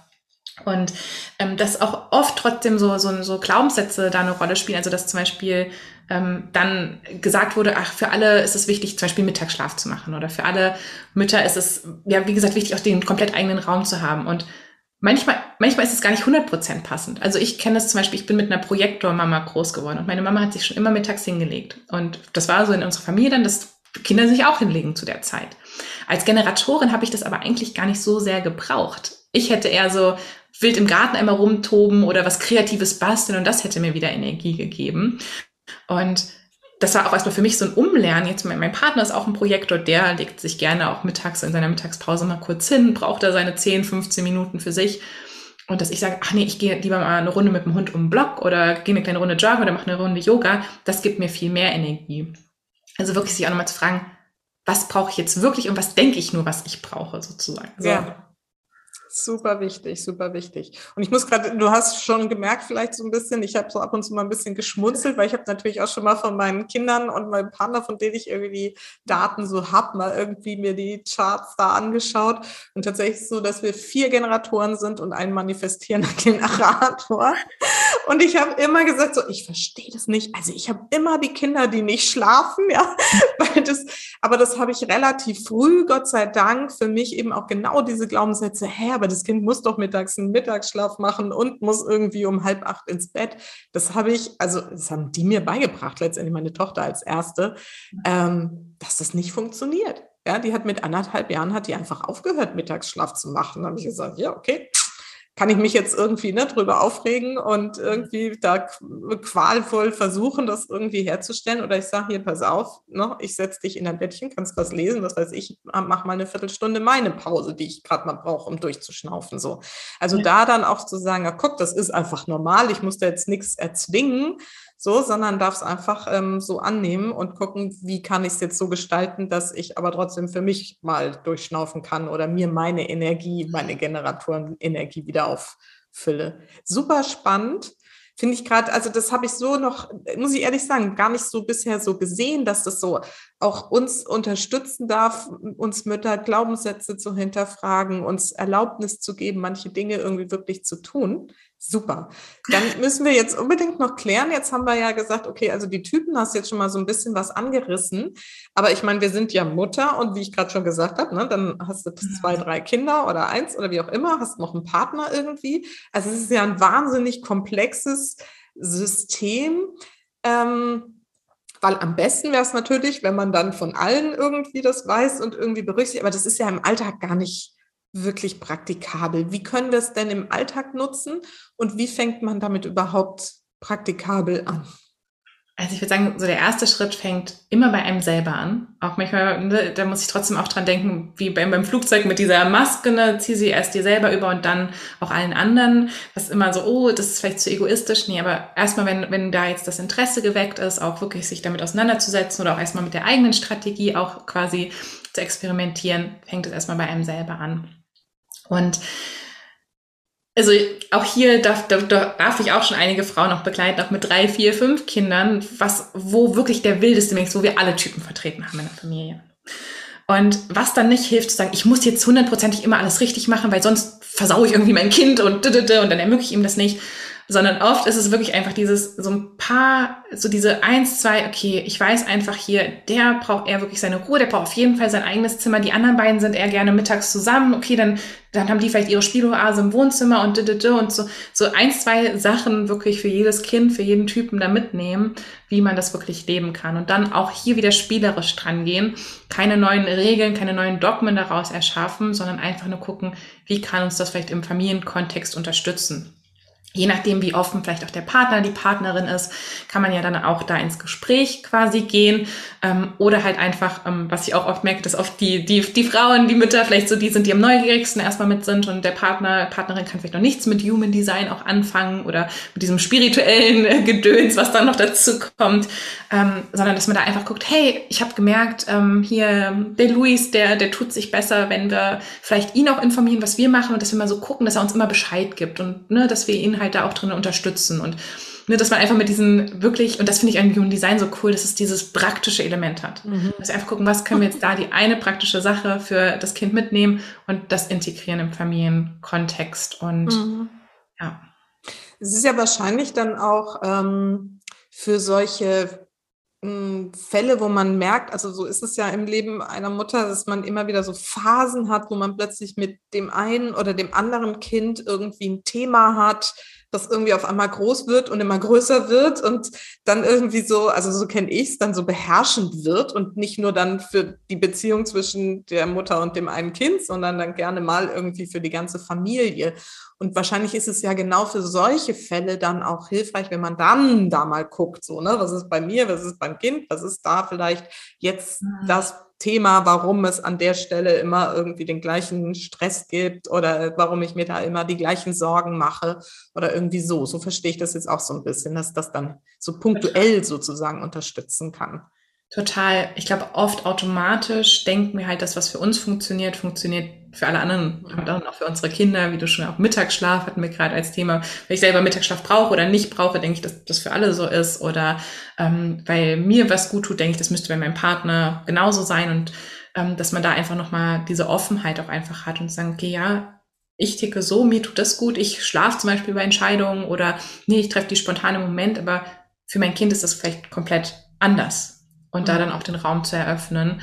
B: und ähm, dass auch oft trotzdem so, so, so Glaubenssätze da eine Rolle spielen. Also dass zum Beispiel ähm, dann gesagt wurde, ach, für alle ist es wichtig, zum Beispiel Mittagsschlaf zu machen. Oder für alle Mütter ist es, ja, wie gesagt, wichtig, auch den komplett eigenen Raum zu haben. Und manchmal, manchmal ist es gar nicht 100% passend. Also ich kenne das zum Beispiel, ich bin mit einer Projektormama groß geworden und meine Mama hat sich schon immer mittags hingelegt. Und das war so in unserer Familie dann, dass Kinder sich auch hinlegen zu der Zeit. Als Generatorin habe ich das aber eigentlich gar nicht so sehr gebraucht. Ich hätte eher so wild im Garten einmal rumtoben oder was Kreatives basteln und das hätte mir wieder Energie gegeben. Und das war auch erstmal für mich so ein Umlernen. Jetzt mein, Partner ist auch ein Projektor, der legt sich gerne auch mittags in seiner Mittagspause mal kurz hin, braucht da seine 10, 15 Minuten für sich. und dass ich sage, ach nee, ich gehe lieber mal eine Runde mit dem Hund um den Block oder gehe eine kleine Runde joggen oder mache eine Runde Yoga, das gibt mir viel mehr Energie. Also wirklich sich auch nochmal zu fragen, was brauche ich jetzt wirklich und was denke ich nur, was ich brauche, sozusagen. So.
A: Ja. Super wichtig, super wichtig. Und ich muss gerade, du hast schon gemerkt, vielleicht so ein bisschen, ich habe so ab und zu mal ein bisschen geschmunzelt, weil ich habe natürlich auch schon mal von meinen Kindern und meinem Partner, von denen ich irgendwie Daten so hab, mal irgendwie mir die Charts da angeschaut. Und tatsächlich so, dass wir vier Generatoren sind und ein manifestierender Generator. Und ich habe immer gesagt, so, ich verstehe das nicht. Also ich habe immer die Kinder, die nicht schlafen, ja. Weil aber das habe ich relativ früh, Gott sei Dank, für mich eben auch genau diese Glaubenssätze, hä, aber das Kind muss doch mittags einen Mittagsschlaf machen und muss irgendwie um halb acht ins Bett. Das habe ich, also das haben die mir beigebracht, letztendlich meine Tochter als erste, ähm, dass das nicht funktioniert. Ja, die hat mit anderthalb Jahren hat die einfach aufgehört, Mittagsschlaf zu machen. Da habe ich gesagt, ja, okay, kann ich mich jetzt irgendwie ne, drüber aufregen und irgendwie da qualvoll versuchen, das irgendwie herzustellen? Oder ich sage hier, pass auf, ne, ich setze dich in ein Bettchen, kannst was lesen, was weiß ich, mach mal eine Viertelstunde meine Pause, die ich gerade mal brauche, um durchzuschnaufen. So. Also ja. da dann auch zu sagen, ja, guck, das ist einfach normal, ich muss da jetzt nichts erzwingen, so, sondern darf es einfach ähm, so annehmen und gucken, wie kann ich es jetzt so gestalten, dass ich aber trotzdem für mich mal durchschnaufen kann oder mir meine Energie, meine Generatorenenergie wieder auffülle. Super spannend. Finde ich gerade, also das habe ich so noch, muss ich ehrlich sagen, gar nicht so bisher so gesehen, dass das so auch uns unterstützen darf, uns Mütter Glaubenssätze zu hinterfragen, uns Erlaubnis zu geben, manche Dinge irgendwie wirklich zu tun. Super. Dann müssen wir jetzt unbedingt noch klären. Jetzt haben wir ja gesagt, okay, also die Typen hast jetzt schon mal so ein bisschen was angerissen. Aber ich meine, wir sind ja Mutter und wie ich gerade schon gesagt habe, ne, dann hast du zwei, drei Kinder oder eins oder wie auch immer, hast noch einen Partner irgendwie. Also es ist ja ein wahnsinnig komplexes System. Ähm, weil am besten wäre es natürlich, wenn man dann von allen irgendwie das weiß und irgendwie berücksichtigt. Aber das ist ja im Alltag gar nicht wirklich praktikabel? Wie können wir es denn im Alltag nutzen und wie fängt man damit überhaupt praktikabel an?
B: Also ich würde sagen, so der erste Schritt fängt immer bei einem selber an. Auch manchmal, ne, da muss ich trotzdem auch dran denken, wie beim, beim Flugzeug mit dieser Maske, ne, zieh sie erst dir selber über und dann auch allen anderen. Was immer so, oh, das ist vielleicht zu egoistisch. Nee, aber erstmal, wenn, wenn da jetzt das Interesse geweckt ist, auch wirklich sich damit auseinanderzusetzen oder auch erstmal mit der eigenen Strategie auch quasi zu experimentieren, fängt es erstmal bei einem selber an. Und also auch hier darf, darf, darf ich auch schon einige Frauen auch begleiten, auch mit drei, vier, fünf Kindern, was, wo wirklich der wildeste Mix, wo wir alle Typen vertreten haben in der Familie. Und was dann nicht hilft, zu sagen, ich muss jetzt hundertprozentig immer alles richtig machen, weil sonst versaue ich irgendwie mein Kind und, und dann ermögliche ich ihm das nicht, sondern oft ist es wirklich einfach dieses, so ein paar, so diese eins, zwei, okay, ich weiß einfach hier, der braucht eher wirklich seine Ruhe, der braucht auf jeden Fall sein eigenes Zimmer, die anderen beiden sind eher gerne mittags zusammen, okay, dann, dann haben die vielleicht ihre Spieloase im Wohnzimmer und und so, so eins, zwei Sachen wirklich für jedes Kind, für jeden Typen da mitnehmen, wie man das wirklich leben kann. Und dann auch hier wieder spielerisch dran gehen, keine neuen Regeln, keine neuen Dogmen daraus erschaffen, sondern einfach nur gucken, wie kann uns das vielleicht im Familienkontext unterstützen. Je nachdem, wie offen vielleicht auch der Partner, die Partnerin ist, kann man ja dann auch da ins Gespräch quasi gehen. Ähm, oder halt einfach, ähm, was ich auch oft merke, dass oft die, die, die Frauen, die Mütter vielleicht so die sind, die am neugierigsten erstmal mit sind und der Partner, Partnerin kann vielleicht noch nichts mit Human Design auch anfangen oder mit diesem spirituellen äh, Gedöns, was dann noch dazu kommt. Ähm, sondern dass man da einfach guckt, hey, ich habe gemerkt, ähm, hier der Luis, der, der tut sich besser, wenn wir vielleicht ihn auch informieren, was wir machen und dass wir mal so gucken, dass er uns immer Bescheid gibt und ne, dass wir ihn halt halt da auch drin unterstützen und ne, dass man einfach mit diesen wirklich, und das finde ich an Human Design so cool, dass es dieses praktische Element hat. Mhm. Dass wir einfach gucken, was können wir jetzt da die eine praktische Sache für das Kind mitnehmen und das integrieren im Familienkontext und mhm. ja.
A: Es ist ja wahrscheinlich dann auch ähm, für solche hm, Fälle, wo man merkt, also so ist es ja im Leben einer Mutter, dass man immer wieder so Phasen hat, wo man plötzlich mit dem einen oder dem anderen Kind irgendwie ein Thema hat, das irgendwie auf einmal groß wird und immer größer wird und dann irgendwie so, also so kenne ich es, dann so beherrschend wird und nicht nur dann für die Beziehung zwischen der Mutter und dem einen Kind, sondern dann gerne mal irgendwie für die ganze Familie. Und wahrscheinlich ist es ja genau für solche Fälle dann auch hilfreich, wenn man dann da mal guckt, so, ne, was ist bei mir, was ist beim Kind, was ist da vielleicht jetzt mhm. das Thema, warum es an der Stelle immer irgendwie den gleichen Stress gibt oder warum ich mir da immer die gleichen Sorgen mache oder irgendwie so. So verstehe ich das jetzt auch so ein bisschen, dass das dann so punktuell sozusagen unterstützen kann.
B: Total. Ich glaube, oft automatisch denken wir halt, dass was für uns funktioniert, funktioniert für alle anderen und auch für unsere Kinder, wie du schon auch Mittagsschlaf hatten wir gerade als Thema. Wenn ich selber Mittagsschlaf brauche oder nicht brauche, denke ich, dass das für alle so ist. Oder ähm, weil mir was gut tut, denke ich, das müsste bei meinem Partner genauso sein. Und ähm, dass man da einfach nochmal diese Offenheit auch einfach hat und sagen, okay, ja, ich ticke so, mir tut das gut, ich schlafe zum Beispiel bei Entscheidungen oder nee, ich treffe die spontane Moment, aber für mein Kind ist das vielleicht komplett anders und mhm. da dann auch den Raum zu eröffnen.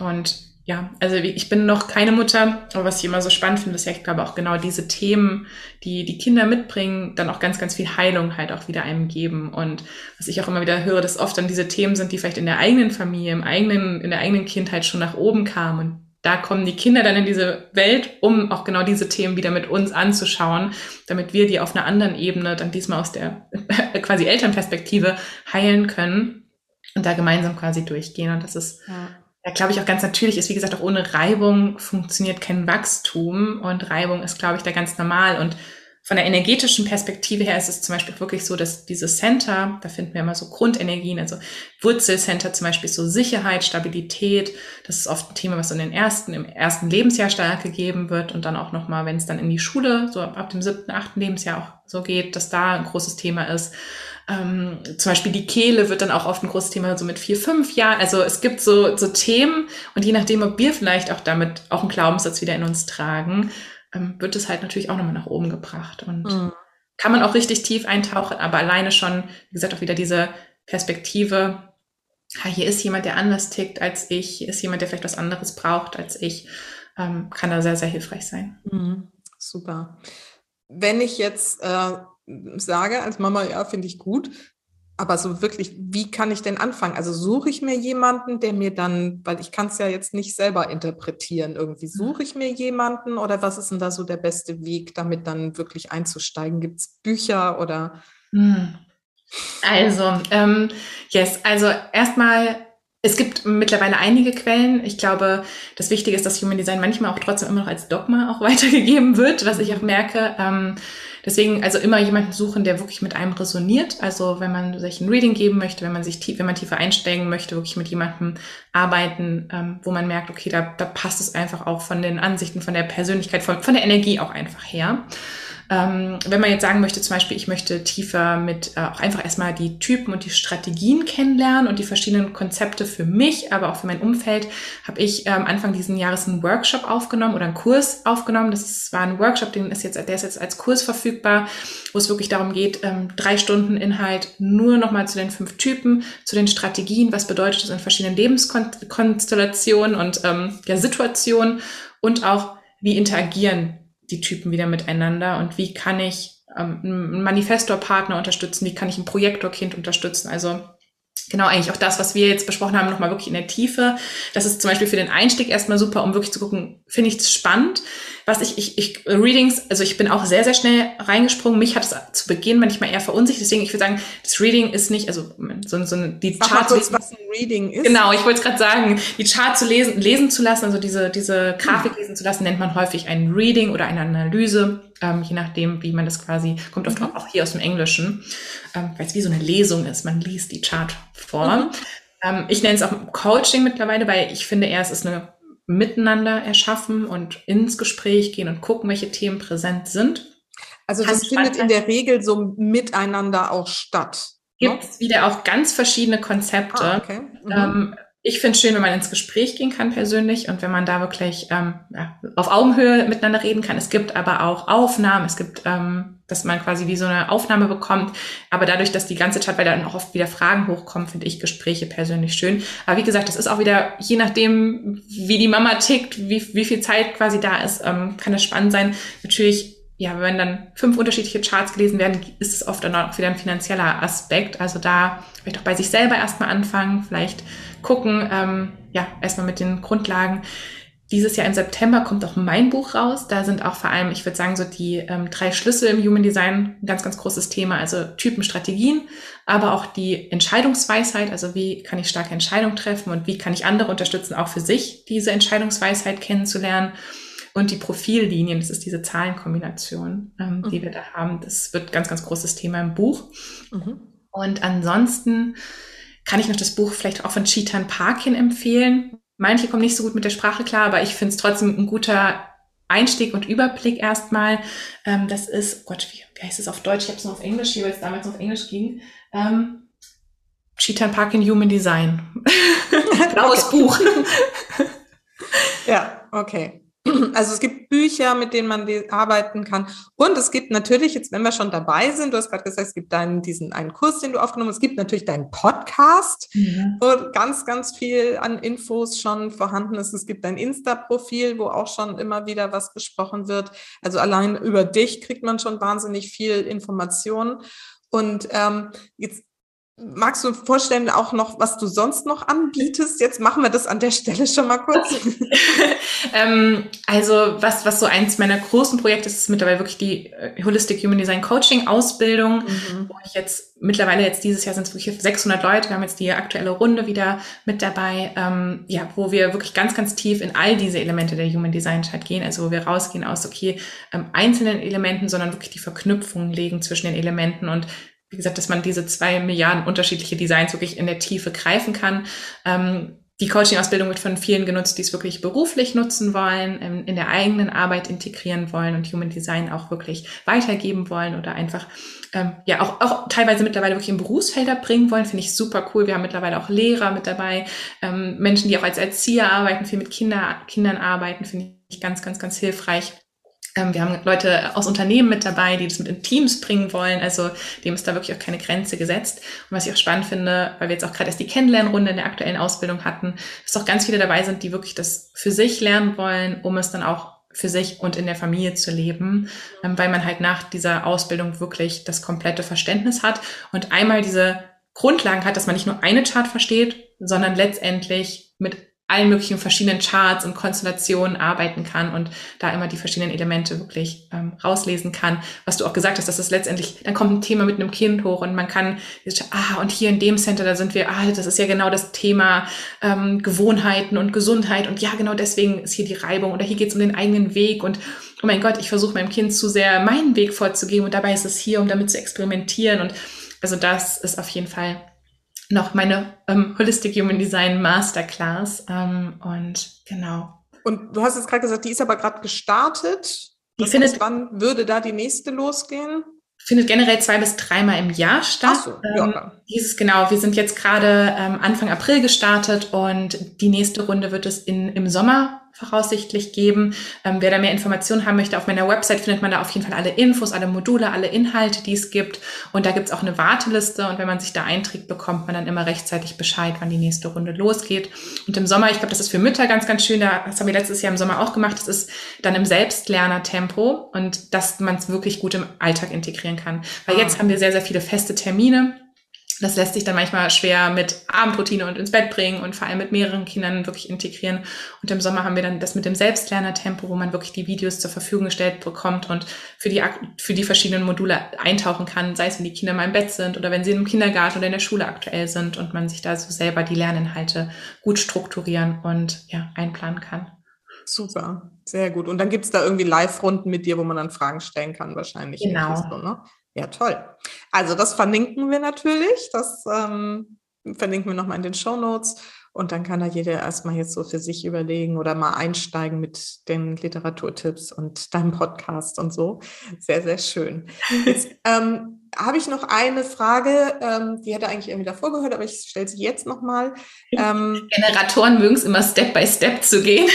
B: Und ja, also ich bin noch keine Mutter, aber was ich immer so spannend finde, ist ja, ich glaube auch genau diese Themen, die die Kinder mitbringen, dann auch ganz, ganz viel Heilung halt auch wieder einem geben. Und was ich auch immer wieder höre, dass oft dann diese Themen sind, die vielleicht in der eigenen Familie, im eigenen, in der eigenen Kindheit schon nach oben kamen. Und da kommen die Kinder dann in diese Welt, um auch genau diese Themen wieder mit uns anzuschauen, damit wir die auf einer anderen Ebene dann diesmal aus der quasi Elternperspektive heilen können und da gemeinsam quasi durchgehen. Und das ist, ja. Ja glaube ich, auch ganz natürlich ist. Wie gesagt, auch ohne Reibung funktioniert kein Wachstum und Reibung ist, glaube ich, da ganz normal. Und von der energetischen Perspektive her ist es zum Beispiel wirklich so, dass diese Center, da finden wir immer so Grundenergien, also Wurzelcenter zum Beispiel so Sicherheit, Stabilität. Das ist oft ein Thema, was in den ersten, im ersten Lebensjahr stark gegeben wird und dann auch nochmal, wenn es dann in die Schule, so ab dem siebten, achten Lebensjahr auch so geht, dass da ein großes Thema ist. Ähm, zum Beispiel die Kehle wird dann auch oft ein großes Thema, so mit vier, fünf Jahren. Also es gibt so, so Themen und je nachdem, ob wir vielleicht auch damit auch einen Glaubenssatz wieder in uns tragen, ähm, wird es halt natürlich auch nochmal nach oben gebracht. Und mhm. kann man auch richtig tief eintauchen, aber alleine schon, wie gesagt, auch wieder diese Perspektive, ha, hier ist jemand, der anders tickt als ich, hier ist jemand, der vielleicht was anderes braucht als ich, ähm, kann da sehr, sehr hilfreich sein.
A: Mhm. Super. Wenn ich jetzt äh sage als Mama, ja, finde ich gut. Aber so wirklich, wie kann ich denn anfangen? Also suche ich mir jemanden, der mir dann, weil ich kann es ja jetzt nicht selber interpretieren, irgendwie mhm. suche ich mir jemanden oder was ist denn da so der beste Weg, damit dann wirklich einzusteigen? Gibt es Bücher oder? Hm.
B: Also, ähm, yes, also erstmal es gibt mittlerweile einige Quellen. Ich glaube, das Wichtige ist, dass Human Design manchmal auch trotzdem immer noch als Dogma auch weitergegeben wird, was ich auch merke. Ähm, Deswegen also immer jemanden suchen, der wirklich mit einem resoniert. Also wenn man sich ein Reading geben möchte, wenn man sich tief, wenn man tiefer einsteigen möchte, wirklich mit jemandem arbeiten, ähm, wo man merkt, okay, da, da passt es einfach auch von den Ansichten, von der Persönlichkeit, von, von der Energie auch einfach her. Ähm, wenn man jetzt sagen möchte, zum Beispiel, ich möchte tiefer mit äh, auch einfach erstmal die Typen und die Strategien kennenlernen und die verschiedenen Konzepte für mich, aber auch für mein Umfeld, habe ich ähm, Anfang diesen Jahres einen Workshop aufgenommen oder einen Kurs aufgenommen. Das war ein Workshop, den ist jetzt, der ist jetzt als Kurs verfügbar, wo es wirklich darum geht, ähm, drei Stunden Inhalt nur nochmal zu den fünf Typen, zu den Strategien, was bedeutet das in verschiedenen Lebenskonstellationen und ähm, ja, Situationen und auch wie interagieren die Typen wieder miteinander und wie kann ich ähm, einen Manifestorpartner unterstützen, wie kann ich ein Projektorkind unterstützen. Also genau eigentlich auch das, was wir jetzt besprochen haben, nochmal wirklich in der Tiefe. Das ist zum Beispiel für den Einstieg erstmal super, um wirklich zu gucken, finde ich es spannend. Was ich, ich, ich, Readings, also ich bin auch sehr, sehr schnell reingesprungen. Mich hat es zu Beginn manchmal eher verunsichert. Deswegen, ich würde sagen, das Reading ist nicht, also so, so die
A: Sag Chart kurz, was ein Reading ist.
B: Genau, ich wollte es gerade sagen, die Chart zu lesen, lesen zu lassen, also diese, diese Grafik lesen zu lassen, nennt man häufig ein Reading oder eine Analyse, ähm, je nachdem, wie man das quasi, kommt oft mhm. auch hier aus dem Englischen, ähm, weil es wie so eine Lesung ist. Man liest die Chart vor. Mhm. Ähm, ich nenne es auch Coaching mittlerweile, weil ich finde eher, es ist eine miteinander erschaffen und ins Gespräch gehen und gucken, welche Themen präsent sind.
A: Also das findet in der Regel so miteinander auch statt.
B: Ne? Gibt es wieder auch ganz verschiedene Konzepte. Ah, okay. mhm. ähm, ich finde es schön, wenn man ins Gespräch gehen kann persönlich und wenn man da wirklich ähm, ja, auf Augenhöhe miteinander reden kann. Es gibt aber auch Aufnahmen, es gibt, ähm, dass man quasi wie so eine Aufnahme bekommt. Aber dadurch, dass die ganze Zeit, weil dann auch oft wieder Fragen hochkommen, finde ich Gespräche persönlich schön. Aber wie gesagt, das ist auch wieder, je nachdem, wie die Mama tickt, wie, wie viel Zeit quasi da ist, ähm, kann das spannend sein. Natürlich ja, wenn dann fünf unterschiedliche Charts gelesen werden, ist es oft dann auch wieder ein finanzieller Aspekt. Also da vielleicht auch bei sich selber erstmal anfangen, vielleicht gucken, ähm, ja, erstmal mit den Grundlagen. dieses Jahr im September kommt auch mein Buch raus. Da sind auch vor allem, ich würde sagen, so die ähm, drei Schlüssel im Human Design ein ganz, ganz großes Thema. Also Typen, Strategien, aber auch die Entscheidungsweisheit. Also wie kann ich starke Entscheidungen treffen und wie kann ich andere unterstützen, auch für sich diese Entscheidungsweisheit kennenzulernen. Und die Profillinien, das ist diese Zahlenkombination, ähm, mhm. die wir da haben. Das wird ganz, ganz großes Thema im Buch. Mhm. Und ansonsten kann ich noch das Buch vielleicht auch von Chetan Parkin empfehlen. Manche kommen nicht so gut mit der Sprache klar, aber ich finde es trotzdem ein guter Einstieg und Überblick erstmal. Ähm, das ist, oh Gott, wie, wie heißt es auf Deutsch? Ich habe es nur auf Englisch hier, weil es damals noch auf Englisch ging. Ähm, Chetan Parkin Human Design. Blaues Buch.
A: ja, okay. Also es gibt Bücher, mit denen man arbeiten kann. Und es gibt natürlich, jetzt wenn wir schon dabei sind, du hast gerade gesagt, es gibt deinen, diesen einen Kurs, den du aufgenommen hast, es gibt natürlich deinen Podcast, mhm. wo ganz, ganz viel an Infos schon vorhanden ist. Es gibt dein Insta-Profil, wo auch schon immer wieder was besprochen wird. Also allein über dich kriegt man schon wahnsinnig viel Informationen. Und ähm, jetzt Magst du vorstellen auch noch, was du sonst noch anbietest? Jetzt machen wir das an der Stelle schon mal kurz.
B: ähm, also was, was so eins meiner großen Projekte ist, ist mittlerweile wirklich die äh, Holistic Human Design Coaching Ausbildung, mhm. wo ich jetzt mittlerweile jetzt dieses Jahr sind es wirklich 600 Leute. Wir haben jetzt die aktuelle Runde wieder mit dabei, ähm, ja, wo wir wirklich ganz, ganz tief in all diese Elemente der Human Design Chart gehen. Also wo wir rausgehen aus okay ähm, einzelnen Elementen, sondern wirklich die Verknüpfung legen zwischen den Elementen und wie gesagt, dass man diese zwei Milliarden unterschiedliche Designs wirklich in der Tiefe greifen kann. Ähm, die Coaching-Ausbildung wird von vielen genutzt, die es wirklich beruflich nutzen wollen, ähm, in der eigenen Arbeit integrieren wollen und Human Design auch wirklich weitergeben wollen oder einfach ähm, ja auch, auch teilweise mittlerweile wirklich in Berufsfelder bringen wollen, finde ich super cool. Wir haben mittlerweile auch Lehrer mit dabei, ähm, Menschen, die auch als Erzieher arbeiten, viel mit Kinder, Kindern arbeiten, finde ich ganz, ganz, ganz hilfreich. Ähm, wir haben Leute aus Unternehmen mit dabei, die das mit in Teams bringen wollen. Also dem ist da wirklich auch keine Grenze gesetzt. Und was ich auch spannend finde, weil wir jetzt auch gerade erst die Kennenlernrunde in der aktuellen Ausbildung hatten, dass auch ganz viele dabei sind, die wirklich das für sich lernen wollen, um es dann auch für sich und in der Familie zu leben, ähm, weil man halt nach dieser Ausbildung wirklich das komplette Verständnis hat und einmal diese Grundlagen hat, dass man nicht nur eine Chart versteht, sondern letztendlich mit allen möglichen verschiedenen Charts und Konstellationen arbeiten kann und da immer die verschiedenen Elemente wirklich ähm, rauslesen kann. Was du auch gesagt hast, dass es letztendlich, dann kommt ein Thema mit einem Kind hoch und man kann, ah, und hier in dem Center, da sind wir, ah, das ist ja genau das Thema ähm, Gewohnheiten und Gesundheit und ja, genau deswegen ist hier die Reibung oder hier geht es um den eigenen Weg und oh mein Gott, ich versuche meinem Kind zu sehr meinen Weg vorzugeben und dabei ist es hier, um damit zu experimentieren und also das ist auf jeden Fall noch meine ähm, Holistic Human Design Masterclass. Ähm, und genau.
A: Und du hast jetzt gerade gesagt, die ist aber gerade gestartet.
B: Die findet, heißt,
A: wann würde da die nächste losgehen?
B: Findet generell zwei bis dreimal im Jahr statt. Ach so, ja. Ähm, dieses genau, wir sind jetzt gerade ähm, Anfang April gestartet und die nächste Runde wird es in, im Sommer voraussichtlich geben. Ähm, wer da mehr Informationen haben möchte, auf meiner Website findet man da auf jeden Fall alle Infos, alle Module, alle Inhalte, die es gibt. Und da gibt es auch eine Warteliste. Und wenn man sich da einträgt, bekommt man dann immer rechtzeitig Bescheid, wann die nächste Runde losgeht. Und im Sommer, ich glaube, das ist für Mütter ganz, ganz schön. Das haben wir letztes Jahr im Sommer auch gemacht. Das ist dann im Selbstlerner-Tempo und dass man es wirklich gut im Alltag integrieren kann. Weil ah. jetzt haben wir sehr, sehr viele feste Termine das lässt sich dann manchmal schwer mit Abendroutine und ins Bett bringen und vor allem mit mehreren Kindern wirklich integrieren. Und im Sommer haben wir dann das mit dem Selbstlernertempo, wo man wirklich die Videos zur Verfügung gestellt bekommt und für die, für die verschiedenen Module eintauchen kann, sei es wenn die Kinder mal im Bett sind oder wenn sie im Kindergarten oder in der Schule aktuell sind und man sich da so selber die Lerninhalte gut strukturieren und ja, einplanen kann.
A: Super, sehr gut. Und dann gibt es da irgendwie Live-Runden mit dir, wo man dann Fragen stellen kann, wahrscheinlich.
B: Genau. So,
A: ne? Ja, toll. Also das verlinken wir natürlich. Das ähm, verlinken wir nochmal in den Show Notes. Und dann kann da jeder erstmal jetzt so für sich überlegen oder mal einsteigen mit den Literaturtipps und deinem Podcast und so. Sehr, sehr schön. Jetzt ähm, habe ich noch eine Frage, ähm, die hätte eigentlich irgendwie davor gehört, aber ich stelle sie jetzt nochmal.
B: Ähm, Generatoren mögen es immer Step by Step zu gehen.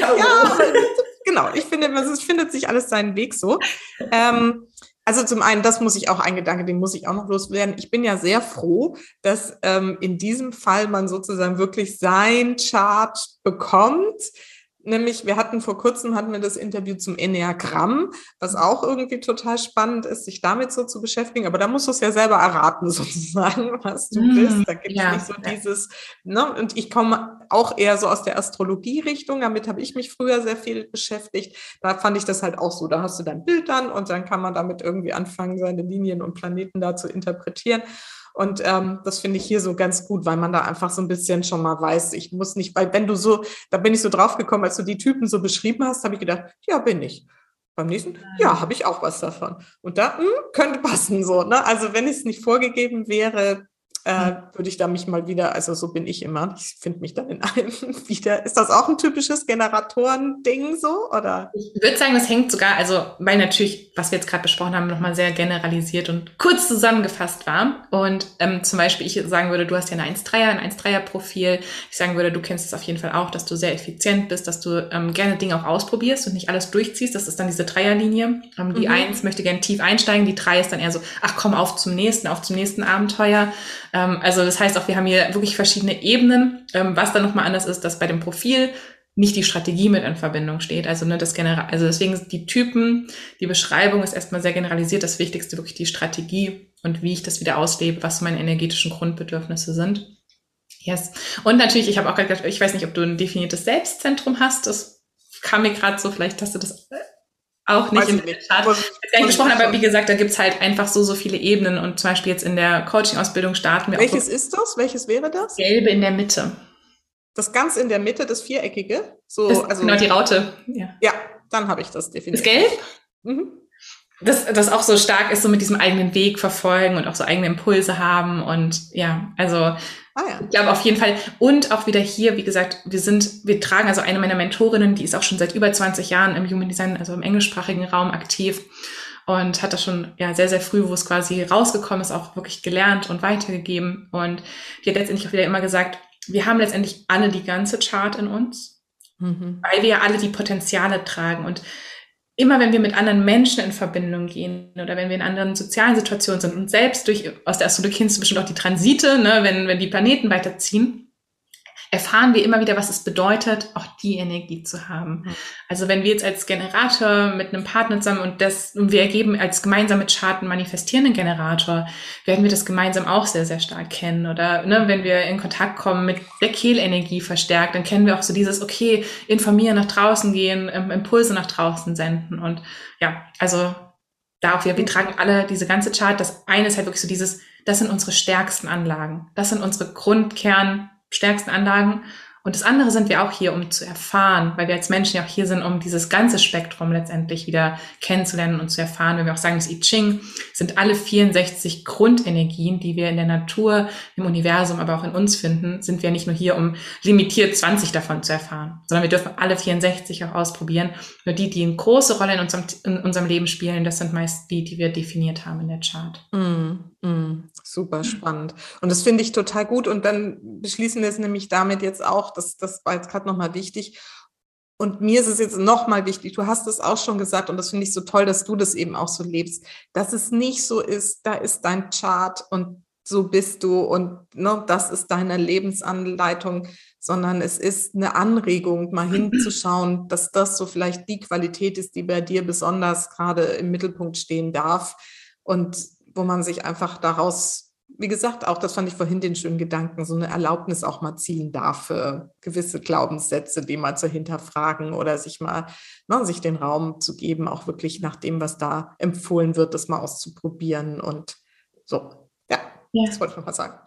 A: ja, genau. Ich finde, es findet sich alles seinen Weg so. Ähm, also zum einen, das muss ich auch, ein Gedanke, den muss ich auch noch loswerden. Ich bin ja sehr froh, dass ähm, in diesem Fall man sozusagen wirklich sein Chart bekommt. Nämlich, wir hatten vor kurzem hatten wir das Interview zum Enneagramm, was auch irgendwie total spannend ist, sich damit so zu beschäftigen. Aber da musst du es ja selber erraten, sozusagen, was du mm, bist. Da gibt es ja. nicht so dieses, ne? Und ich komme auch eher so aus der Astrologie-Richtung. Damit habe ich mich früher sehr viel beschäftigt. Da fand ich das halt auch so. Da hast du dein Bild dann und dann kann man damit irgendwie anfangen, seine Linien und Planeten da zu interpretieren. Und ähm, das finde ich hier so ganz gut, weil man da einfach so ein bisschen schon mal weiß, ich muss nicht, weil wenn du so, da bin ich so drauf gekommen, als du die Typen so beschrieben hast, habe ich gedacht, ja, bin ich. Beim nächsten, ja, habe ich auch was davon. Und da mh, hm, könnte passen so. Ne? Also wenn es nicht vorgegeben wäre, äh, würde ich da mich mal wieder, also so bin ich immer, ich finde mich dann in allem wieder. Ist das auch ein typisches Generatoren-Ding so? Oder?
B: Ich würde sagen, das hängt sogar, also weil natürlich, was wir jetzt gerade besprochen haben, nochmal sehr generalisiert und kurz zusammengefasst war. Und ähm, zum Beispiel, ich sagen würde, du hast ja ein 1-3er, ein 1-3er-Profil. Ich sagen würde, du kennst es auf jeden Fall auch, dass du sehr effizient bist, dass du ähm, gerne Dinge auch ausprobierst und nicht alles durchziehst. Das ist dann diese Dreierlinie. Ähm, die mhm. 1 möchte gerne tief einsteigen, die 3 ist dann eher so, ach komm, auf zum nächsten, auf zum nächsten Abenteuer. Ähm, also das heißt auch, wir haben hier wirklich verschiedene Ebenen. Ähm, was dann nochmal anders ist, dass bei dem Profil nicht die Strategie mit in Verbindung steht. Also ne, das General, also deswegen die Typen, die Beschreibung ist erstmal sehr generalisiert. Das Wichtigste wirklich die Strategie und wie ich das wieder auslebe, was meine energetischen Grundbedürfnisse sind. Yes. Und natürlich, ich habe auch gerade gedacht, ich weiß nicht, ob du ein definiertes Selbstzentrum hast. Das kam mir gerade so, vielleicht hast du das auch nicht in der Tat gesprochen, aber wie gesagt, da gibt's halt einfach so, so viele Ebenen und zum Beispiel jetzt in der Coaching-Ausbildung starten wir
A: Welches auch. Welches ist das? Welches wäre das?
B: Gelbe in der Mitte.
A: Das ganz in der Mitte, das Viereckige?
B: So, das, also, genau, die Raute.
A: Ja, ja dann habe ich das definitiv.
B: Das Gelb? Mhm. Das, das auch so stark ist, so mit diesem eigenen Weg verfolgen und auch so eigene Impulse haben und ja, also Ah, ja. Ich glaube auf jeden Fall. Und auch wieder hier, wie gesagt, wir sind, wir tragen also eine meiner Mentorinnen, die ist auch schon seit über 20 Jahren im Human Design, also im englischsprachigen Raum aktiv und hat das schon ja sehr, sehr früh, wo es quasi rausgekommen ist, auch wirklich gelernt und weitergegeben. Und die hat letztendlich auch wieder immer gesagt, wir haben letztendlich alle die ganze Chart in uns, mhm. weil wir ja alle die Potenziale tragen. Und immer wenn wir mit anderen Menschen in Verbindung gehen oder wenn wir in anderen sozialen Situationen sind und selbst durch, aus der Astrologie kennst du bestimmt auch die Transite, ne, wenn, wenn die Planeten weiterziehen, erfahren wir immer wieder, was es bedeutet, auch die Energie zu haben. Mhm. Also wenn wir jetzt als Generator mit einem Partner zusammen und das, und wir ergeben als gemeinsame Charten manifestierenden Generator, werden wir das gemeinsam auch sehr, sehr stark kennen. Oder ne, wenn wir in Kontakt kommen mit der Kehlenergie verstärkt, dann kennen wir auch so dieses, okay, informieren, nach draußen gehen, Impulse nach draußen senden. Und ja, also da auch wir, wir tragen alle diese ganze Chart. Das eine ist halt wirklich so dieses, das sind unsere stärksten Anlagen. Das sind unsere Grundkern, stärksten Anlagen. Und das andere sind wir auch hier, um zu erfahren, weil wir als Menschen ja auch hier sind, um dieses ganze Spektrum letztendlich wieder kennenzulernen und zu erfahren. Wenn wir auch sagen, das I Ching sind alle 64 Grundenergien, die wir in der Natur, im Universum, aber auch in uns finden, sind wir nicht nur hier, um limitiert 20 davon zu erfahren, sondern wir dürfen alle 64 auch ausprobieren. Nur die, die eine große Rolle in unserem, in unserem Leben spielen, das sind meist die, die wir definiert haben in der Chart.
A: Mm, mm, super spannend. Und das finde ich total gut. Und dann beschließen wir es nämlich damit jetzt auch, das, das war jetzt gerade nochmal wichtig. Und mir ist es jetzt nochmal wichtig, du hast es auch schon gesagt und das finde ich so toll, dass du das eben auch so lebst, dass es nicht so ist, da ist dein Chart und so bist du und ne, das ist deine Lebensanleitung, sondern es ist eine Anregung, mal hinzuschauen, dass das so vielleicht die Qualität ist, die bei dir besonders gerade im Mittelpunkt stehen darf und wo man sich einfach daraus wie gesagt, auch das fand ich vorhin den schönen Gedanken, so eine Erlaubnis auch mal ziehen darf für gewisse Glaubenssätze, die mal zu hinterfragen oder sich mal, ne, sich den Raum zu geben, auch wirklich nach dem, was da empfohlen wird, das mal auszuprobieren und so. Ja, ja. das wollte ich nochmal sagen.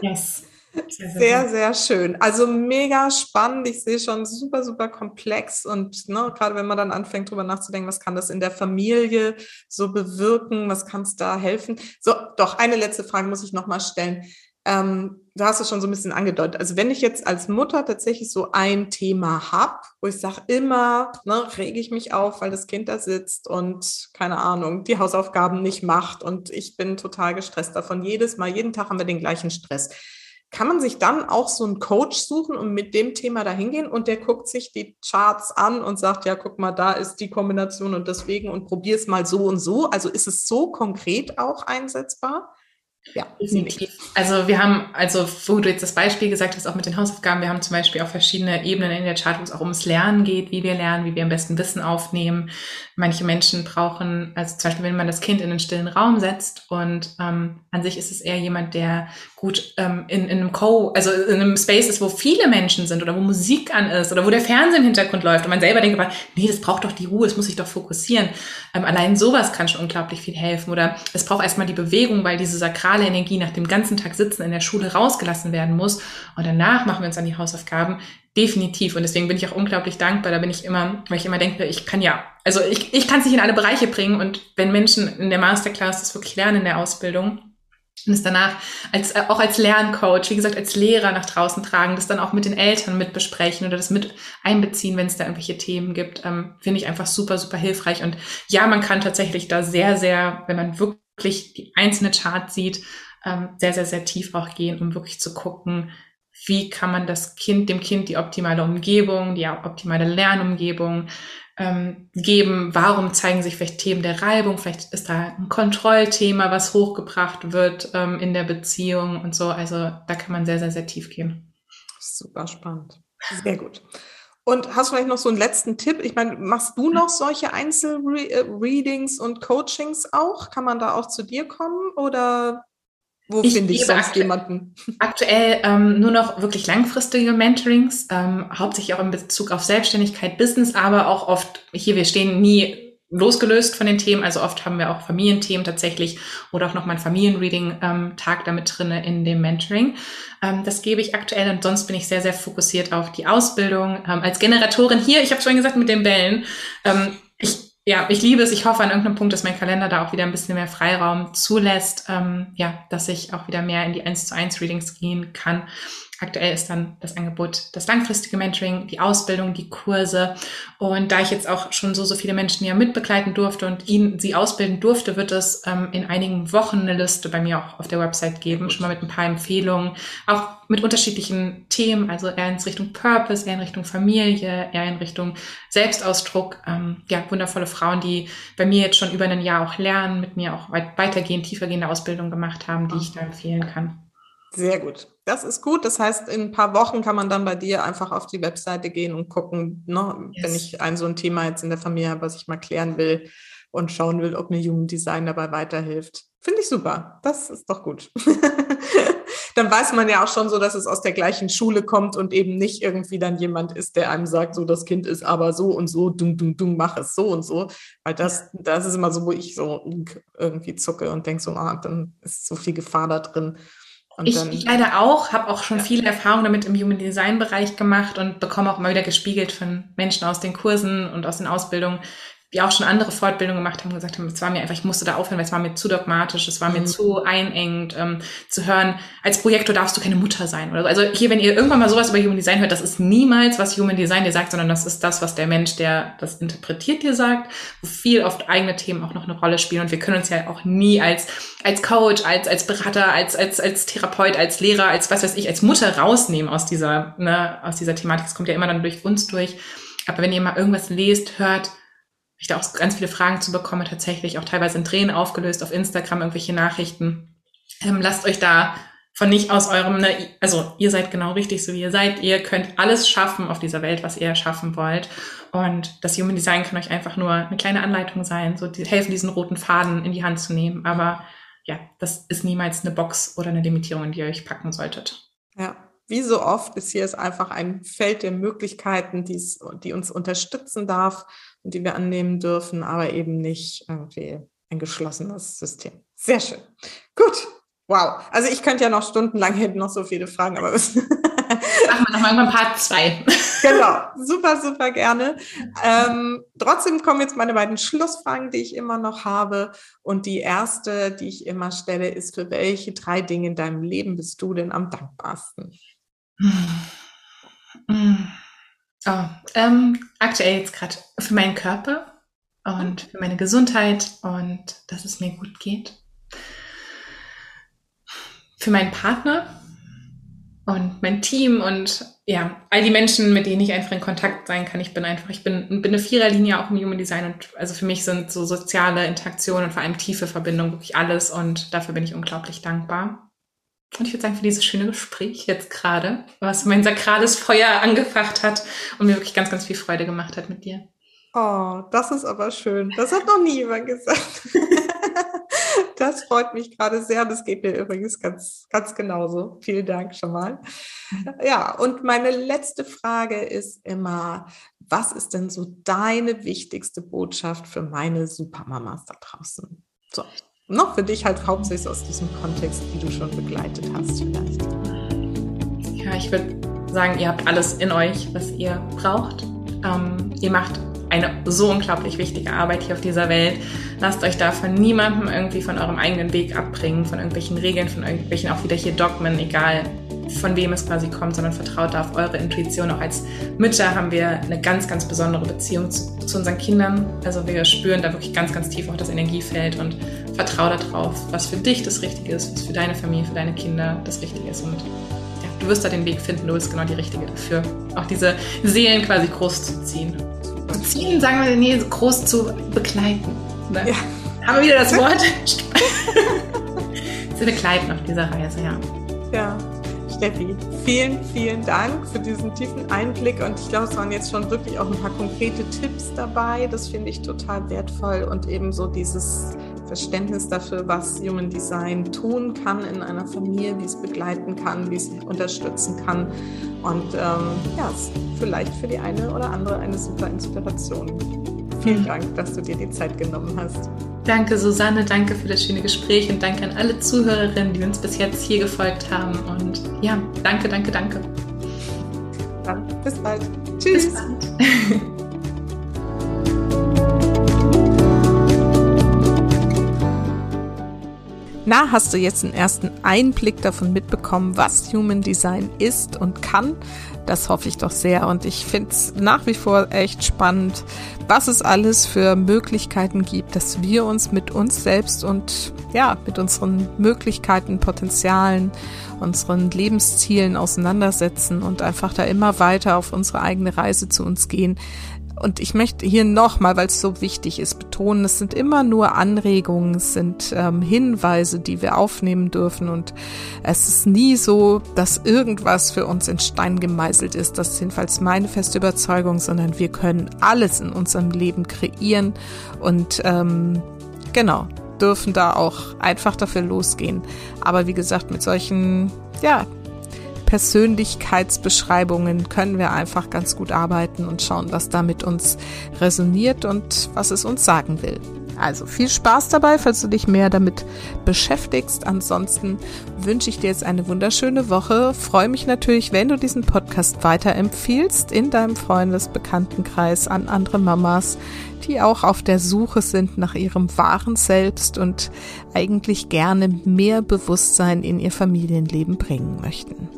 A: yes. Sehr, sehr, schön. Also mega spannend. Ich sehe schon super, super komplex. Und ne, gerade wenn man dann anfängt, darüber nachzudenken, was kann das in der Familie so bewirken, was kann es da helfen? So, doch, eine letzte Frage muss ich nochmal stellen. Ähm, du hast es schon so ein bisschen angedeutet. Also wenn ich jetzt als Mutter tatsächlich so ein Thema habe, wo ich sage, immer ne, rege ich mich auf, weil das Kind da sitzt und keine Ahnung, die Hausaufgaben nicht macht und ich bin total gestresst davon. Jedes Mal, jeden Tag haben wir den gleichen Stress kann man sich dann auch so einen Coach suchen und mit dem Thema dahin gehen und der guckt sich die Charts an und sagt, ja, guck mal, da ist die Kombination und deswegen und probier es mal so und so. Also ist es so konkret auch einsetzbar?
B: Ja, definitiv. Also wir haben, also wo du jetzt das Beispiel gesagt hast, auch mit den Hausaufgaben, wir haben zum Beispiel auch verschiedene Ebenen in der Chart, wo es auch ums Lernen geht, wie wir lernen, wie wir am besten Wissen aufnehmen, Manche Menschen brauchen, also zum Beispiel, wenn man das Kind in einen stillen Raum setzt und ähm, an sich ist es eher jemand, der gut ähm, in, in einem Co, also in einem Space ist, wo viele Menschen sind oder wo Musik an ist oder wo der Fernseher im Hintergrund läuft und man selber denkt aber, nee, das braucht doch die Ruhe, es muss sich doch fokussieren. Ähm, allein sowas kann schon unglaublich viel helfen oder es braucht erstmal die Bewegung, weil diese sakrale Energie nach dem ganzen Tag Sitzen in der Schule rausgelassen werden muss und danach machen wir uns an die Hausaufgaben. Definitiv. Und deswegen bin ich auch unglaublich dankbar. Da bin ich immer, weil ich immer denke, ich kann ja, also ich, ich kann es nicht in alle Bereiche bringen. Und wenn Menschen in der Masterclass das wirklich lernen in der Ausbildung, und es danach als, äh, auch als Lerncoach, wie gesagt, als Lehrer nach draußen tragen, das dann auch mit den Eltern mit besprechen oder das mit einbeziehen, wenn es da irgendwelche Themen gibt, ähm, finde ich einfach super, super hilfreich. Und ja, man kann tatsächlich da sehr, sehr, wenn man wirklich die einzelne Chart sieht, ähm, sehr, sehr, sehr tief auch gehen, um wirklich zu gucken, wie kann man das Kind, dem Kind die optimale Umgebung, die optimale Lernumgebung ähm, geben? Warum zeigen sich vielleicht Themen der Reibung? Vielleicht ist da ein Kontrollthema, was hochgebracht wird ähm, in der Beziehung und so. Also da kann man sehr, sehr, sehr tief gehen.
A: Super spannend. Sehr gut. Und hast du vielleicht noch so einen letzten Tipp? Ich meine, machst du noch solche Einzelreadings und Coachings auch? Kann man da auch zu dir kommen oder wo ich finde ich sonst aktuell, jemanden?
B: Aktuell ähm, nur noch wirklich langfristige Mentorings, ähm, hauptsächlich auch in Bezug auf Selbstständigkeit, Business, aber auch oft hier, wir stehen nie losgelöst von den Themen. Also oft haben wir auch Familienthemen tatsächlich oder auch noch mal ein Familienreading-Tag ähm, damit drinne in dem Mentoring. Ähm, das gebe ich aktuell und sonst bin ich sehr, sehr fokussiert auf die Ausbildung. Ähm, als Generatorin hier, ich habe schon gesagt mit den Bällen, ähm, ja, ich liebe es. Ich hoffe an irgendeinem Punkt, dass mein Kalender da auch wieder ein bisschen mehr Freiraum zulässt, ähm, ja, dass ich auch wieder mehr in die 1 zu 1 Readings gehen kann. Aktuell ist dann das Angebot das langfristige Mentoring, die Ausbildung, die Kurse. Und da ich jetzt auch schon so, so viele Menschen ja mitbegleiten durfte und ihnen sie ausbilden durfte, wird es ähm, in einigen Wochen eine Liste bei mir auch auf der Website geben, schon mal mit ein paar Empfehlungen, auch mit unterschiedlichen Themen, also eher in Richtung Purpose, eher in Richtung Familie, eher in Richtung Selbstausdruck. Ähm, ja, wundervolle Frauen, die bei mir jetzt schon über ein Jahr auch lernen, mit mir auch weitergehend, tiefergehende Ausbildung gemacht haben, die ich da empfehlen kann.
A: Sehr gut. Das ist gut. Das heißt, in ein paar Wochen kann man dann bei dir einfach auf die Webseite gehen und gucken, ne, yes. wenn ich ein so ein Thema jetzt in der Familie habe, was ich mal klären will und schauen will, ob mir Human Design dabei weiterhilft. Finde ich super. Das ist doch gut. dann weiß man ja auch schon so, dass es aus der gleichen Schule kommt und eben nicht irgendwie dann jemand ist, der einem sagt, so das Kind ist aber so und so, dumm, dumm, dumm, mach es so und so. Weil das, das ist immer so, wo ich so irgendwie zucke und denke so, ah, dann ist so viel Gefahr da drin.
B: Ich, dann, ich, leider auch, habe auch schon ja. viele Erfahrungen damit im Human Design Bereich gemacht und bekomme auch immer wieder gespiegelt von Menschen aus den Kursen und aus den Ausbildungen, die auch schon andere Fortbildungen gemacht haben, gesagt haben, es war mir einfach, ich musste da aufhören, weil es war mir zu dogmatisch, es war mhm. mir zu einengend, ähm, zu hören, als Projektor darfst du keine Mutter sein oder so. Also hier, wenn ihr irgendwann mal sowas über Human Design hört, das ist niemals, was Human Design dir sagt, sondern das ist das, was der Mensch, der das interpretiert, dir sagt, wo viel oft eigene Themen auch noch eine Rolle spielen und wir können uns ja auch nie als, als Coach, als, als Berater, als, als, als Therapeut, als Lehrer, als was weiß ich, als Mutter rausnehmen aus dieser, ne, aus dieser Thematik. Es kommt ja immer dann durch uns durch. Aber wenn ihr mal irgendwas lest, hört, ich da auch ganz viele Fragen zu bekomme, tatsächlich auch teilweise in Tränen aufgelöst auf Instagram, irgendwelche Nachrichten. Ähm, lasst euch da von nicht aus eurem, ne, also ihr seid genau richtig, so wie ihr seid. Ihr könnt alles schaffen auf dieser Welt, was ihr schaffen wollt. Und das Human Design kann euch einfach nur eine kleine Anleitung sein, so die, helfen, diesen roten Faden in die Hand zu nehmen. Aber ja, das ist niemals eine Box oder eine Limitierung, die ihr euch packen solltet.
A: Ja, wie so oft ist hier ist einfach ein Feld der Möglichkeiten, die uns unterstützen darf die wir annehmen dürfen, aber eben nicht irgendwie ein geschlossenes System. Sehr schön. Gut. Wow. Also ich könnte ja noch stundenlang hinten noch so viele Fragen, aber
B: Machen wir noch mal Part zwei.
A: genau. Super, super gerne. Ähm, trotzdem kommen jetzt meine beiden Schlussfragen, die ich immer noch habe. Und die erste, die ich immer stelle, ist, für welche drei Dinge in deinem Leben bist du denn am dankbarsten?
B: Oh, ähm, aktuell jetzt gerade für meinen Körper und für meine Gesundheit und dass es mir gut geht. Für meinen Partner und mein Team und ja, all die Menschen, mit denen ich einfach in Kontakt sein kann. Ich bin einfach, ich bin, bin eine Viererlinie auch im Human Design und also für mich sind so soziale Interaktionen und vor allem tiefe Verbindungen wirklich alles und dafür bin ich unglaublich dankbar. Und ich würde sagen, für dieses schöne Gespräch jetzt gerade, was mein sakrales Feuer angefacht hat und mir wirklich ganz, ganz viel Freude gemacht hat mit dir.
A: Oh, das ist aber schön. Das hat noch nie jemand gesagt. das freut mich gerade sehr. Das geht mir übrigens ganz, ganz genauso. Vielen Dank schon mal. Ja, und meine letzte Frage ist immer, was ist denn so deine wichtigste Botschaft für meine Supermamas da draußen? So, noch für dich halt hauptsächlich aus diesem Kontext, wie du schon begleitet hast vielleicht.
B: Ja, ich würde sagen, ihr habt alles in euch, was ihr braucht. Ähm, ihr macht eine so unglaublich wichtige Arbeit hier auf dieser Welt. Lasst euch da von niemandem irgendwie von eurem eigenen Weg abbringen, von irgendwelchen Regeln, von irgendwelchen auch wieder hier Dogmen, egal von wem es quasi kommt, sondern vertraut da auf eure Intuition. Auch als Mütter haben wir eine ganz, ganz besondere Beziehung zu, zu unseren Kindern. Also wir spüren da wirklich ganz, ganz tief auch das Energiefeld und vertraue darauf, was für dich das Richtige ist, was für deine Familie, für deine Kinder das Richtige ist. Und ja, du wirst da den Weg finden, du bist genau die Richtige dafür, auch diese Seelen quasi groß zu ziehen. Zu ziehen, sagen wir, nee, groß zu begleiten. Ne? Ja. Haben wir wieder das Wort? Sie begleiten auf dieser Reise, ja.
A: Ja. Steffi, vielen, vielen Dank für diesen tiefen Einblick und ich glaube, es waren jetzt schon wirklich auch ein paar konkrete Tipps dabei. Das finde ich total wertvoll und ebenso dieses Verständnis dafür, was Human Design tun kann in einer Familie, wie es begleiten kann, wie es unterstützen kann. Und ähm, ja, es ist vielleicht für die eine oder andere eine super Inspiration. Vielen mhm. Dank, dass du dir die Zeit genommen hast.
B: Danke, Susanne, danke für das schöne Gespräch und danke an alle Zuhörerinnen, die uns bis jetzt hier gefolgt haben. Und ja, danke, danke, danke.
A: Dann bis bald. Tschüss. Bis bald. Na, hast du jetzt einen ersten Einblick davon mitbekommen, was Human Design ist und kann? Das hoffe ich doch sehr. Und ich finde es nach wie vor echt spannend, was es alles für Möglichkeiten gibt, dass wir uns mit uns selbst und ja, mit unseren Möglichkeiten, Potenzialen, unseren Lebenszielen auseinandersetzen und einfach da immer weiter auf unsere eigene Reise zu uns gehen. Und ich möchte hier nochmal, weil es so wichtig ist, betonen, es sind immer nur Anregungen, es sind ähm, Hinweise, die wir aufnehmen dürfen. Und es ist nie so, dass irgendwas für uns in Stein gemeißelt ist. Das ist jedenfalls meine feste Überzeugung, sondern wir können alles in unserem Leben kreieren und ähm, genau, dürfen da auch einfach dafür losgehen. Aber wie gesagt, mit solchen, ja, Persönlichkeitsbeschreibungen können wir einfach ganz gut arbeiten und schauen, was da mit uns resoniert und was es uns sagen will. Also viel Spaß dabei, falls du dich mehr damit beschäftigst. Ansonsten wünsche ich dir jetzt eine wunderschöne Woche. Freue mich natürlich, wenn du diesen Podcast weiterempfiehlst in deinem Freundesbekanntenkreis an andere Mamas, die auch auf der Suche sind nach ihrem wahren Selbst und eigentlich gerne mehr Bewusstsein in ihr Familienleben bringen möchten.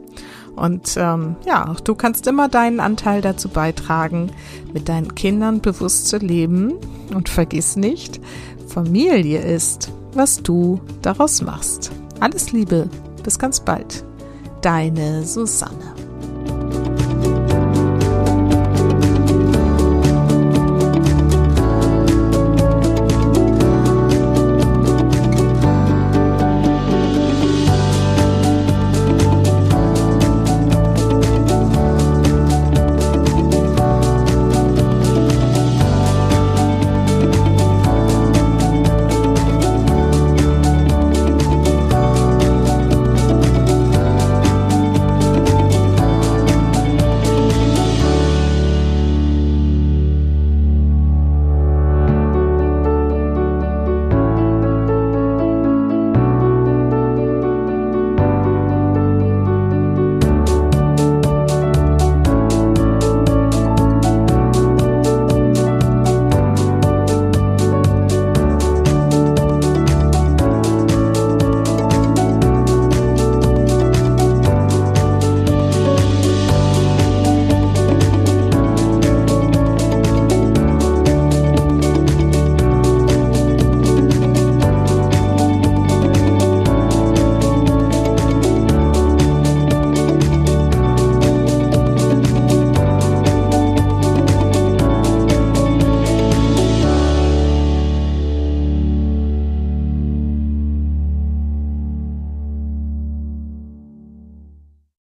A: Und ähm, ja, auch du kannst immer deinen Anteil dazu beitragen, mit deinen Kindern bewusst zu leben. Und vergiss nicht, Familie ist, was du daraus machst. Alles Liebe, bis ganz bald. Deine Susanne.